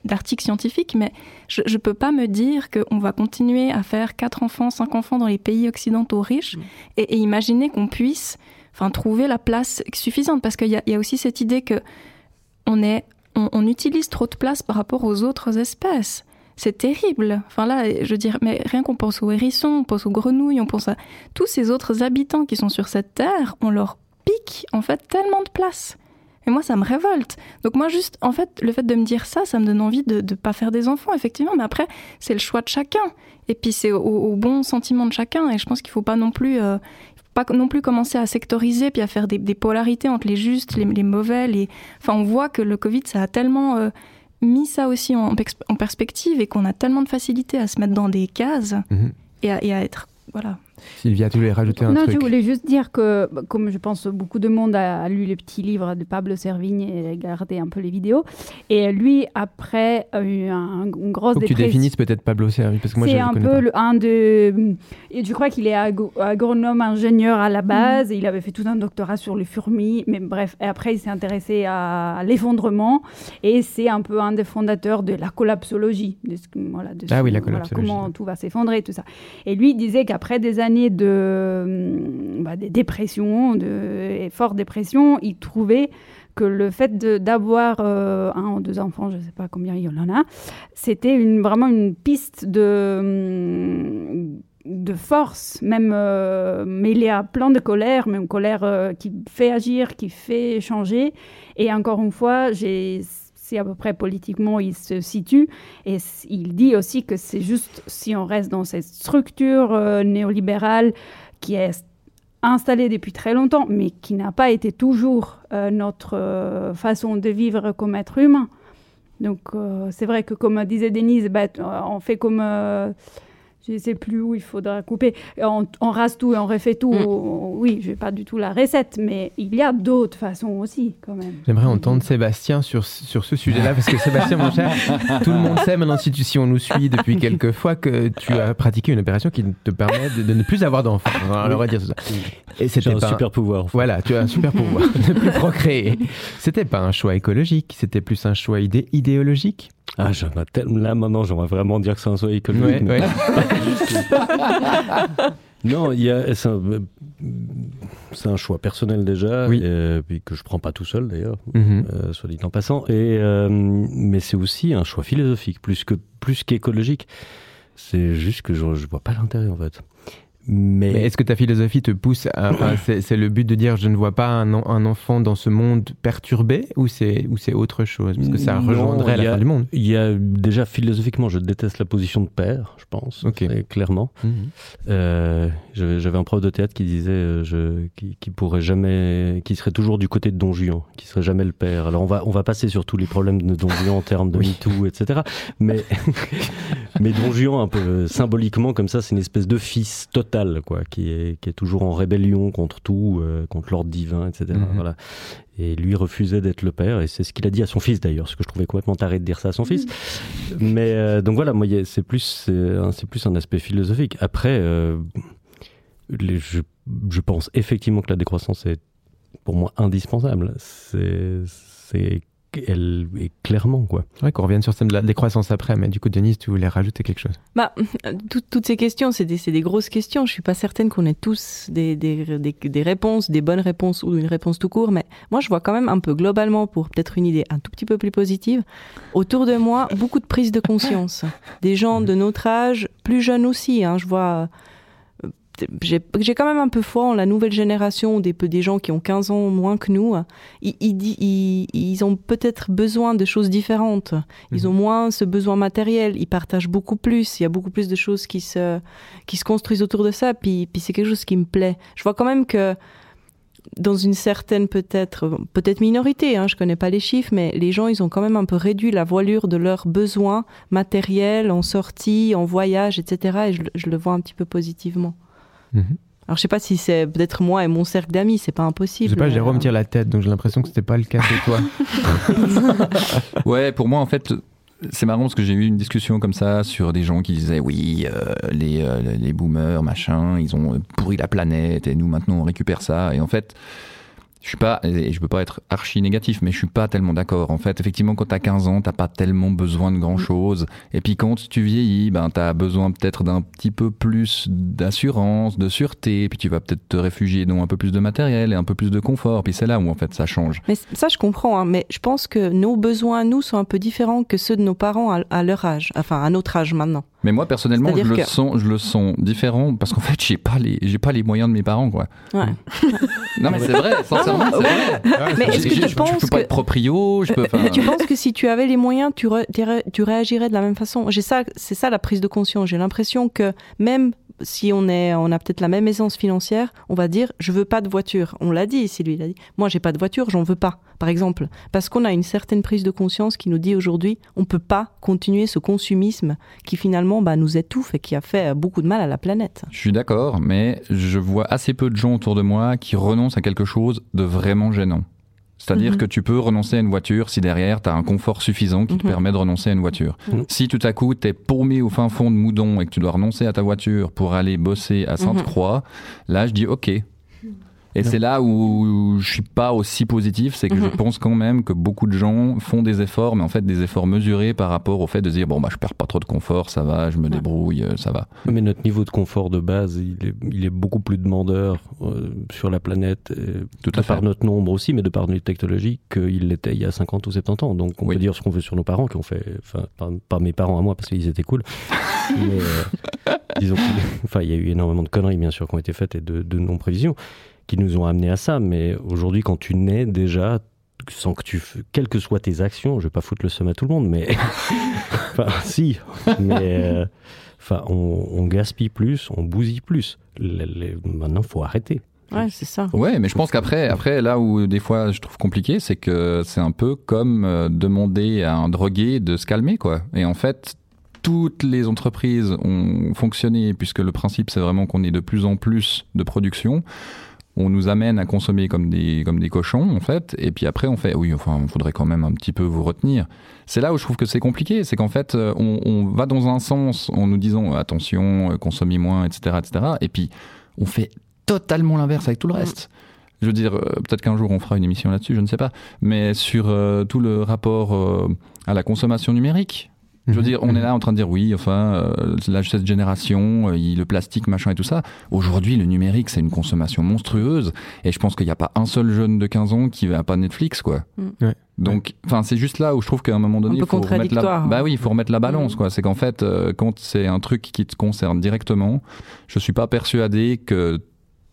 d'articles scientifiques, mais je, je peux pas me dire qu'on va continuer à faire quatre enfants, cinq enfants dans les pays occidentaux riches mmh. et, et, imaginer qu'on puisse, enfin, trouver la place suffisante, parce qu'il y, y a, aussi cette idée que on est, on, on utilise trop de place par rapport aux autres espèces c'est terrible. Enfin là, je veux dire, mais rien qu'on pense aux hérissons, on pense aux grenouilles, on pense à tous ces autres habitants qui sont sur cette terre, on leur pique en fait tellement de place. Et moi, ça me révolte. Donc moi, juste, en fait, le fait de me dire ça, ça me donne envie de ne pas faire des enfants, effectivement. Mais après, c'est le choix de chacun. Et puis c'est au, bon sentiment de chacun. Et je pense qu'il faut pas non plus, euh, pas non plus commencer à sectoriser puis à faire des, polarités entre les justes, les, les, mauvais. Les... Enfin, on voit que le Covid, ça a tellement euh, mis ça aussi en, en perspective et qu'on a tellement de facilité à se mettre dans des cases mmh. et, à, et, à, être voilà Sylvia, tu voulais rajouter un non, truc Non, je voulais juste dire que, comme je pense beaucoup de monde a, a lu les petits livres de Pablo Servigne et regardé un peu les vidéos, et lui, après, a eu un, une grosse Faut que dépression. tu définisses peut-être Pablo Servigne, parce que moi, je C'est un le peu pas. le, un de... Et je crois qu'il est ag agronome, ingénieur à la base, mmh. et il avait fait tout un doctorat sur les fourmis, mais bref, et après, il s'est intéressé à, l'effondrement, et c'est un peu un des fondateurs de la collapsologie. De ce, voilà, de ce, ah oui, la voilà, collapsologie. comment tout va s'effondrer, tout ça. Et lui, disait qu'après des années de bah, des dépressions, de fortes dépressions, il trouvait que le fait d'avoir euh, un ou deux enfants, je ne sais pas combien il en a, c'était vraiment une piste de, de force, même euh, mêlée à plein de colère, mais une colère euh, qui fait agir, qui fait changer. Et encore une fois, j'ai à peu près politiquement il se situe. Et il dit aussi que c'est juste si on reste dans cette structure euh, néolibérale qui est installée depuis très longtemps, mais qui n'a pas été toujours euh, notre euh, façon de vivre comme être humain, Donc c'est vrai que comme disait Denise, bah, on fait comme je ne sais plus où il faudra couper. On, on rase tout et on refait tout. Mm. Oui, je n'ai pas du tout la recette, mais il y a d'autres façons aussi, quand même. J'aimerais entendre Sébastien sur, sur ce sujet-là, parce que *laughs* Sébastien, mon cher, tout le monde sait maintenant, si, tu, si on nous suit depuis quelques fois, que tu as pratiqué une opération qui te permet de, de ne plus avoir d'enfants. On va dire ça. Et c'était un super pouvoir. Voilà, tu as un super pouvoir *laughs* de plus procréer. C'était pas un choix écologique, c'était plus un choix idé idéologique. Ah, j'en ai tellement. Là, maintenant, j'aimerais vraiment dire que c'est un choix économique. Ouais, mais- ouais. *laughs* *laughs* non, il y a. C'est un, choix personnel déjà, Oui. et puis que je prends pas tout seul d'ailleurs, Mhm. euh, soit dit en passant. Et euh, mais c'est aussi un choix philosophique, plus que plus qu'écologique. C'est juste que je, je vois pas l'intérêt en fait. Mais, Mais est-ce que ta philosophie te pousse à. *coughs* enfin, c'est, le but de dire je ne vois pas un, en- un enfant dans ce monde perturbé ou c'est, autre chose? Parce que ça rejoindrait la a- fin du monde. Il y a déjà philosophiquement, je déteste la position de père, je pense, clairement. Mhm. Euh, j'avais un prof de théâtre qui disait euh, je, qui, qui pourrait jamais, qui serait toujours du côté de Don Juan, qui serait jamais le père. Alors on va on va passer sur tous les problèmes de Don Juan en termes de MeToo, etc. Mais *laughs* mais Don Juan un peu euh, symboliquement comme ça, c'est une espèce de fils total quoi, qui est qui est toujours en rébellion contre tout, euh, contre l'ordre divin, etc. Mhm. Voilà. Et lui refusait d'être le père, et c'est ce qu'il a dit à son fils d'ailleurs, ce que je trouvais complètement taré de dire ça à son fils. Mais euh, donc voilà, moi, c'est plus, c'est plus un aspect philosophique. Après, euh, les- je, je pense effectivement que la décroissance est pour moi indispensable. C'est, c'est, elle est clairement quoi. C'est vrai qu'on revienne sur ce thème de la décroissance après, mais du coup, Denise, tu voulais rajouter quelque chose? Bah, tout- toutes ces questions, c'est des, c'est des grosses questions. Je suis pas certaine qu'on ait tous des, des, des, des réponses, des bonnes réponses ou une réponse tout court, mais moi, je vois quand même un peu globalement, pour peut-être une idée un tout petit peu plus positive, autour de moi, beaucoup de prise de conscience. Des gens de notre âge, plus jeunes aussi. Hein, je vois. J'ai quand même un peu foi en la nouvelle génération, des, des gens qui ont 15 ans moins que nous. Ils, ont peut-être besoin de choses différentes. Ils ont moins ce besoin matériel. Ils partagent beaucoup plus. Il y a beaucoup plus de choses qui se, qui se construisent autour de ça. Puis, puis c'est quelque chose qui me plaît. Je vois quand même que dans une certaine peut-être peut-être minorité, hein, je connais pas les chiffres, mais les gens ils ont quand même un peu réduit la voilure de leurs besoins matériels en sortie, en voyage, etc. Et je le vois un petit peu positivement. Mhm. Alors je sais pas si c'est peut-être moi et mon cercle d'amis, c'est pas Je impossible. sais pas, mais, Jérôme euh, tire la tête, donc j'ai l'impression que c'était pas le cas chez toi. *laughs* Ouais, pour moi, en fait, c'est marrant parce que j'ai eu une discussion comme ça sur des gens qui disaient oui, euh, les, euh, les boomers, machin, ils ont pourri la planète et nous maintenant on récupère ça. Et en fait, je suis pas, et je peux pas être archi négatif, mais je suis pas tellement d'accord. En fait, effectivement, quand t'as 15 ans, t'as pas tellement besoin de grand chose. Et puis quand tu vieillis, ben, t'as besoin peut-être d'un petit peu plus d'assurance, de sûreté, puis tu vas peut-être te réfugier dans un peu plus de matériel et un peu plus de confort. Puis c'est là où en fait ça change. Mais ça, je comprends, hein, mais je pense que nos besoins, nous, sont un peu différents que ceux de nos parents à, à leur âge, enfin à notre âge maintenant. Mais moi personnellement, je le sens, je le sens différent parce qu'en fait, j'ai pas les, j'ai pas les moyens de mes parents, quoi. Ouais. Non mais c'est vrai, sincèrement, c'est vrai. Mais est-ce que Je- tu je- penses je peux pas être proprio, je peux. Tu penses que si tu avais les moyens, tu, re- tu ré- tu réagirais de la même façon? J'ai ça, c'est ça la prise de conscience. J'ai l'impression que même si on est, on a peut-être la même aisance financière, on va dire je veux pas de voiture. On l'a dit ici, lui, il a dit moi j'ai pas de voiture, j'en veux pas, par exemple, parce qu'on a une certaine prise de conscience qui nous dit aujourd'hui on peut pas continuer ce consumisme qui finalement bah, nous étouffe et qui a fait beaucoup de mal à la planète. Je suis d'accord, mais je vois assez peu de gens autour de moi qui renoncent à quelque chose de vraiment gênant. C'est-à-dire Mhm. que tu peux renoncer à une voiture si derrière tu as un confort suffisant qui te Mhm. permet de renoncer à une voiture. Mhm. Si tout à coup tu es paumé au fin fond de Moudon et que tu dois renoncer à ta voiture pour aller bosser à Sainte-Croix, là je dis ok. Et c'est là où je suis pas aussi positif, c'est que je Mhm. pense quand même que beaucoup de gens font des efforts, mais en fait des efforts mesurés par rapport au fait de se dire bon bah je perds pas trop de confort, ça va, je me débrouille, euh, ça va. Mais notre niveau de confort de base, il est, il est beaucoup plus demandeur euh, sur la planète, Tout de à par fait. notre nombre aussi, mais de par notre technologie, qu'il l'était il y a 50 ou 70 ans. Donc on Oui. peut dire ce qu'on veut sur nos parents, qui ont fait, enfin, pas, pas mes parents à moi, parce qu'ils étaient cool, *laughs* mais euh, disons enfin, il y a eu énormément de conneries, bien sûr, qui ont été faites et de, de non-prévisions qui nous ont amenés à ça. Mais aujourd'hui, quand tu nais déjà, sans que tu, quelles que soient tes actions, je vais pas foutre le seum à tout le monde, mais *laughs* enfin, si, mais euh, enfin, on, on gaspille plus, on bousille plus. Les- les- maintenant, faut arrêter. Ouais, c'est ça. Ouais, mais je pense qu'après, après, là où des fois je trouve compliqué, c'est que c'est un peu comme euh, demander à un drogué de se calmer, quoi. Et en fait, toutes les entreprises ont fonctionné puisque le principe c'est vraiment qu'on ait de plus en plus de production. On nous amène à consommer comme des, comme des cochons, en fait. Et puis après, on fait, oui, enfin, il faudrait quand même un petit peu vous retenir. C'est là où je trouve que c'est compliqué. C'est qu'en fait, euh, on, va dans un sens en nous disant, attention, euh, consommez moins, etc., etc. Et puis, on fait totalement l'inverse avec tout le reste. Je veux dire, euh, peut-être qu'un jour on fera une émission là-dessus, je ne sais pas. Mais sur euh, tout le rapport euh, à la consommation numérique, je veux dire, on est là en train de dire oui, enfin, euh, la cette génération, euh, il- le plastique, machin et tout ça. Aujourd'hui, le numérique, c'est une consommation monstrueuse. Et je pense qu'il n'y a pas un seul jeune de 15 ans qui va pas Netflix, quoi. Mm. Ouais. Donc, enfin, c'est juste là où je trouve qu'à un moment donné, peu il faut remettre la, bah oui, il faut remettre la balance, quoi. C'est qu'en fait, euh, quand c'est un truc qui te concerne directement, je suis pas persuadé que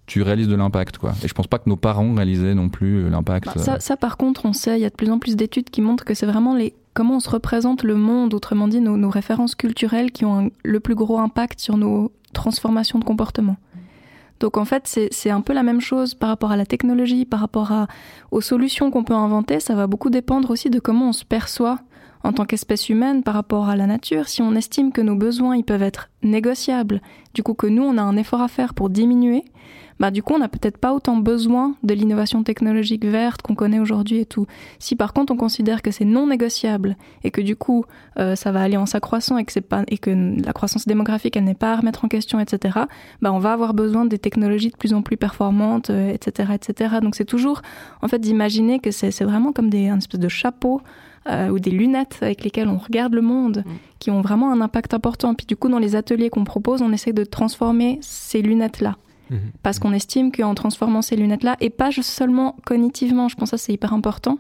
tu réalises de l'impact, quoi. Et je pense pas que nos parents réalisaient non plus euh, l'impact. Bah, euh, ça, ça, par contre, on sait, il y a de plus en plus d'études qui montrent que c'est vraiment les comment on se représente le monde, autrement dit nos, références culturelles qui ont le plus gros impact sur nos transformations de comportement. Donc en fait, c'est un peu la même chose par rapport à la technologie, par rapport aux solutions qu'on peut inventer. Ça va beaucoup dépendre aussi de comment on se perçoit en tant qu'espèce humaine par rapport à la nature. Si on estime que nos besoins ils peuvent être négociables, du coup que nous on a un effort à faire pour diminuer, bah du coup on n'a peut-être pas autant besoin de l'innovation technologique verte qu'on connaît aujourd'hui et tout. Si par contre on considère que c'est non négociable et que du coup euh, ça va aller en s'accroissant et que et que la croissance démographique elle n'est pas à remettre en question, etc. Bah on va avoir besoin des technologies de plus en plus performantes, euh, etc., etc. Donc c'est toujours en fait d'imaginer que c'est c'est vraiment comme des un espèce de chapeau euh, ou des lunettes avec lesquelles on regarde le monde, qui ont vraiment un impact important. Puis du coup, dans les ateliers qu'on propose, on essaie de transformer ces lunettes-là. Parce qu'on estime qu'en transformant ces lunettes-là, et pas juste seulement cognitivement, je pense que ça c'est hyper important,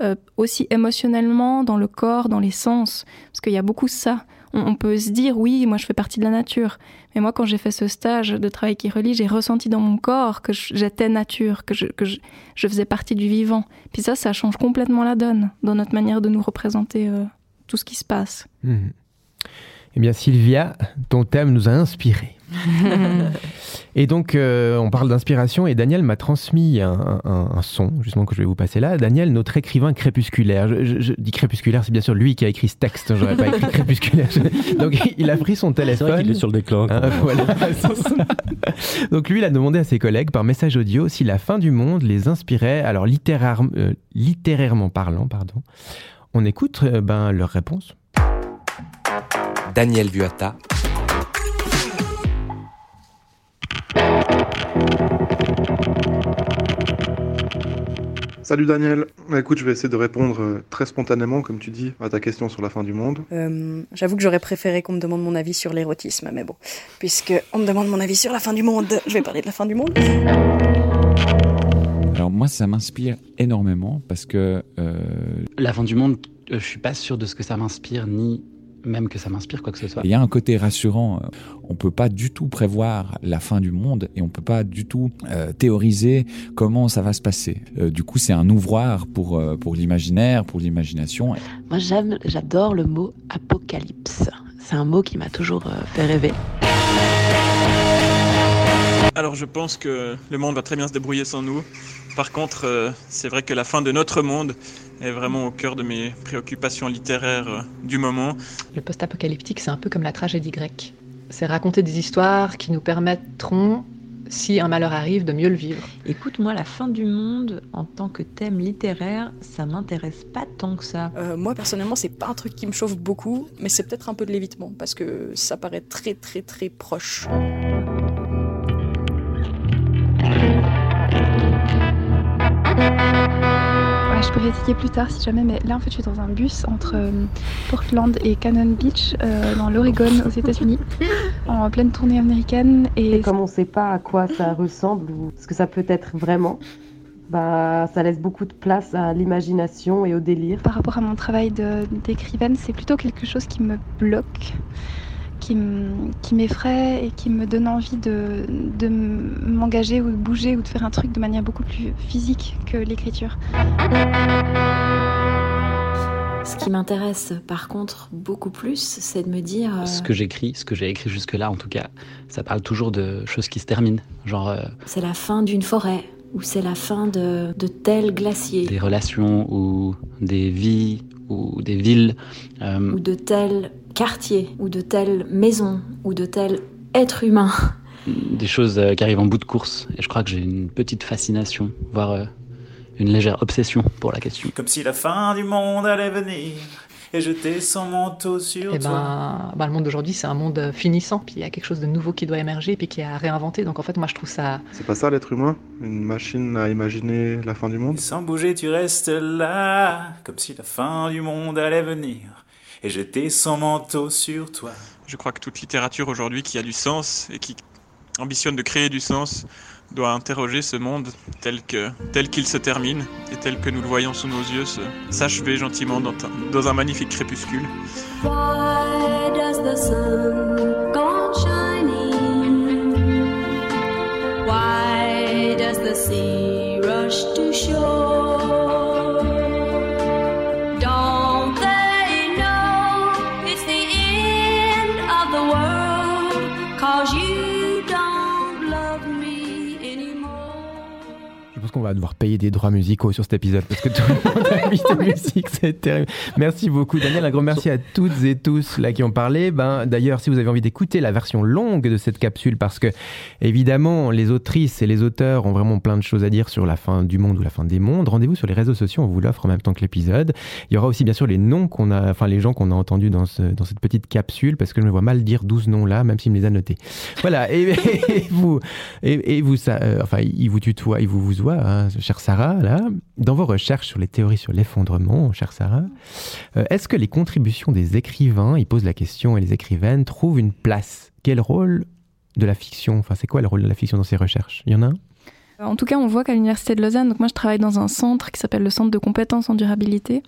euh, aussi émotionnellement, dans le corps, dans les sens, parce qu'il y a beaucoup ça. On, peut se dire, oui, moi je fais partie de la nature, mais moi quand j'ai fait ce stage de travail qui relie, j'ai ressenti dans mon corps que j'étais nature, que, je, que je, faisais partie du vivant. Puis ça, ça change complètement la donne dans notre manière de nous représenter euh, tout ce qui se passe. Mhm. Eh bien, Sylvia, ton thème nous a inspirés. Et donc, euh, on parle d'inspiration et Daniel m'a transmis un, un- un son, justement, que je vais vous passer là. Daniel, notre écrivain crépusculaire. Je, je- je dis crépusculaire, c'est bien sûr lui qui a écrit ce texte. J'aurais pas écrit crépusculaire. *laughs* Donc, il a pris son C'est téléphone. vrai qu'il est sur le déclin. Hein, voilà. *laughs* Donc lui, il a demandé à ses collègues par message audio si la fin du monde les inspirait, alors littéraire- euh, littérairement parlant, pardon. On écoute euh, ben, leur réponse. Daniel Vuata, Salut Daniel. Bah, écoute, je vais essayer de répondre euh, très spontanément, comme tu dis, à ta question sur la fin du monde. Euh, J'avoue que j'aurais préféré qu'on me demande mon avis sur l'érotisme, mais bon, puisque on me demande mon avis sur la fin du monde, je vais parler de la fin du monde. Alors moi, ça m'inspire énormément parce que euh, La fin du monde, je suis pas sûr de ce que ça m'inspire, ni même que ça m'inspire quoi que ce soit. il y a un côté rassurant. On peut pas du tout prévoir la fin du monde et on peut pas du tout euh, théoriser comment ça va se passer. Euh, du coup, c'est un ouvroir pour euh, pour l'imaginaire, pour l'imagination. Moi, j'aime, j'adore le mot apocalypse. C'est un mot qui m'a toujours euh, fait rêver. Alors je pense que le monde va très bien se débrouiller sans nous. Par contre, euh, c'est vrai que la fin de notre monde est vraiment au cœur de mes préoccupations littéraires euh, du moment. Le post-apocalyptique, c'est un peu comme la tragédie grecque. C'est raconter des histoires qui nous permettront, si un malheur arrive, de mieux le vivre. Écoute, moi, la fin du monde, en tant que thème littéraire, ça m'intéresse pas tant que ça. Euh, moi personnellement, c'est pas un truc qui me chauffe beaucoup, mais c'est peut-être un peu de l'évitement parce que ça paraît très très très proche. Ouais, je pourrais essayer plus tard si jamais, mais là en fait je suis dans un bus entre euh, Portland et Cannon Beach euh, dans l'Oregon aux États-Unis *laughs* en pleine tournée américaine et, Et comme on ne sait pas à quoi ça ressemble ou ce que ça peut être vraiment, bah, ça laisse beaucoup de place à l'imagination et au délire. par rapport à mon travail de- d'écrivaine, c'est plutôt quelque chose qui me bloque, qui m'effraie et qui me donne envie de, m'engager ou de bouger ou de faire un truc de manière beaucoup plus physique que l'écriture. Ce qui m'intéresse par contre beaucoup plus, c'est de me dire... euh, Ce que j'écris, ce que j'ai écrit jusque-là en tout cas, ça parle toujours de choses qui se terminent. Genre euh, c'est la fin d'une forêt, ou c'est la fin de, de tel glacier, des relations ou des vies ou des villes. euh, ou de tel quartier, ou de telle maison, ou de tel être humain. des choses euh, qui arrivent en bout de course. Et je crois que j'ai une petite fascination, voire euh, une légère obsession pour la question. Comme si la fin du monde allait venir et jeter son manteau sur Eh toi. ben, bah, le monde d'aujourd'hui, c'est un monde finissant, puis il y a quelque chose de nouveau qui doit émerger, puis qui est à réinventer. Donc en fait, moi, je trouve ça. C'est pas ça l'être humain? Une machine à imaginer la fin du monde? Sans bouger, tu restes là, comme si la fin du monde allait venir et jeter son manteau sur toi. Je crois que toute littérature aujourd'hui qui a du sens et qui ambitionne de créer du sens doit interroger ce monde tel que tel qu'il se termine et tel que nous le voyons sous nos yeux s'achever gentiment dans, un- magnifique crépuscule. Why does the sea rush to shore? Qu'on va devoir payer des droits musicaux sur cet épisode parce que tout le monde a mis des musiques, c'est terrible. Merci beaucoup Daniel, un grand merci à toutes et tous là qui ont parlé. Ben, D'ailleurs, si vous avez envie d'écouter la version longue de cette capsule, parce que évidemment les autrices et les auteurs ont vraiment plein de choses à dire sur la fin du monde ou la fin des mondes, rendez-vous sur les réseaux sociaux, on vous l'offre en même temps que l'épisode. Il y aura aussi bien sûr les noms qu'on a, enfin les gens qu'on a entendus dans, ce, dans cette petite capsule, parce que je me vois mal dire 12 noms là, même s'il me les a notés. Voilà, et, vous, et, et vous ça, euh, enfin, il vous tutoie, il vous vous voit, hein, chère Sarah, là, dans vos recherches sur les théories sur l'effondrement, chère Sarah, euh, est-ce que les contributions des écrivains, ils posent la question, et les écrivaines trouvent une place? Quel rôle de la fiction, enfin, c'est quoi le rôle de la fiction dans ces recherches? Il y en a un? En tout cas, on voit qu'à l'Université de Lausanne, donc moi je travaille dans un centre qui s'appelle le Centre de compétences en durabilité,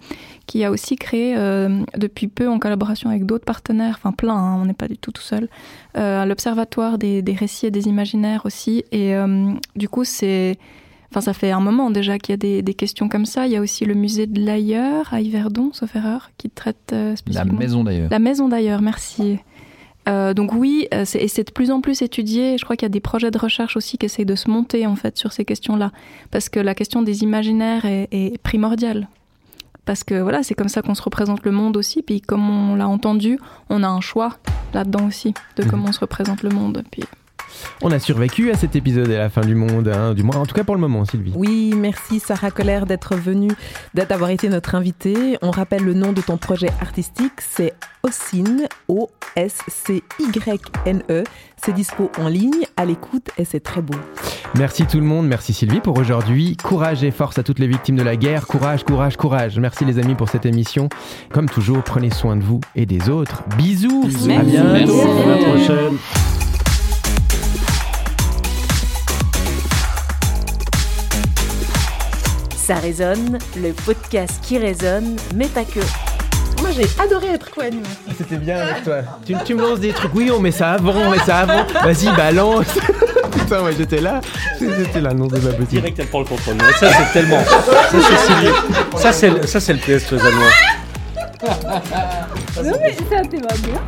qui a aussi créé euh, depuis peu en collaboration avec d'autres partenaires, enfin plein, hein, on n'est pas du tout tout seul, euh, l'Observatoire des, récits et des imaginaires aussi. Et euh, du coup, c'est. Enfin, ça fait un moment déjà qu'il y a des, des questions comme ça. Il y a aussi le musée de l'ailleurs à Yverdon, sauf erreur, qui traite euh, La spécifiquement. maison d'ailleurs. La maison d'ailleurs, merci. Euh, donc oui, euh, c'est- et c'est de plus en plus étudié. Je crois qu'il y a des projets de recherche aussi qui essayent de se monter en fait sur ces questions-là, parce que la question des imaginaires est, est primordiale. Parce que voilà, c'est comme ça qu'on se représente le monde aussi. Puis comme on l'a entendu, on a un choix là-dedans aussi de comment on se représente le monde. Puis On a survécu à cet épisode et à la fin du monde, hein, du moins, en tout cas pour le moment, Sylvie. Oui, merci Sarah Colère d'être venue, d'avoir été notre invitée. On rappelle le nom de ton projet artistique, c'est Ossine, O-S-C-Y-N-E. E. C'est dispo en ligne, à l'écoute et c'est très beau. Merci tout le monde, merci Sylvie pour aujourd'hui. Courage et force à toutes les victimes de la guerre. Courage, courage, courage. Merci les amis pour cette émission. Comme toujours, prenez soin de vous et des autres. Bisous. À bientôt. Merci. À la prochaine. Ça résonne, le podcast qui résonne, mais pas que. Moi j'ai adoré être co-animatrice. C'était bien avec toi. Tu, tu me lances des trucs. Oui, on met ça avant, on met ça avant. Vas-y, balance. *laughs* Putain, ouais, j'étais là. J'étais là, non, c'est pas possible. Direct, elle prend le contrôle. Mais ça, c'est tellement. Ça, c'est Sylvie. Ça, c'est le- ça, c'est le PS, les Allemands. Non mais ça, t'es pas bien.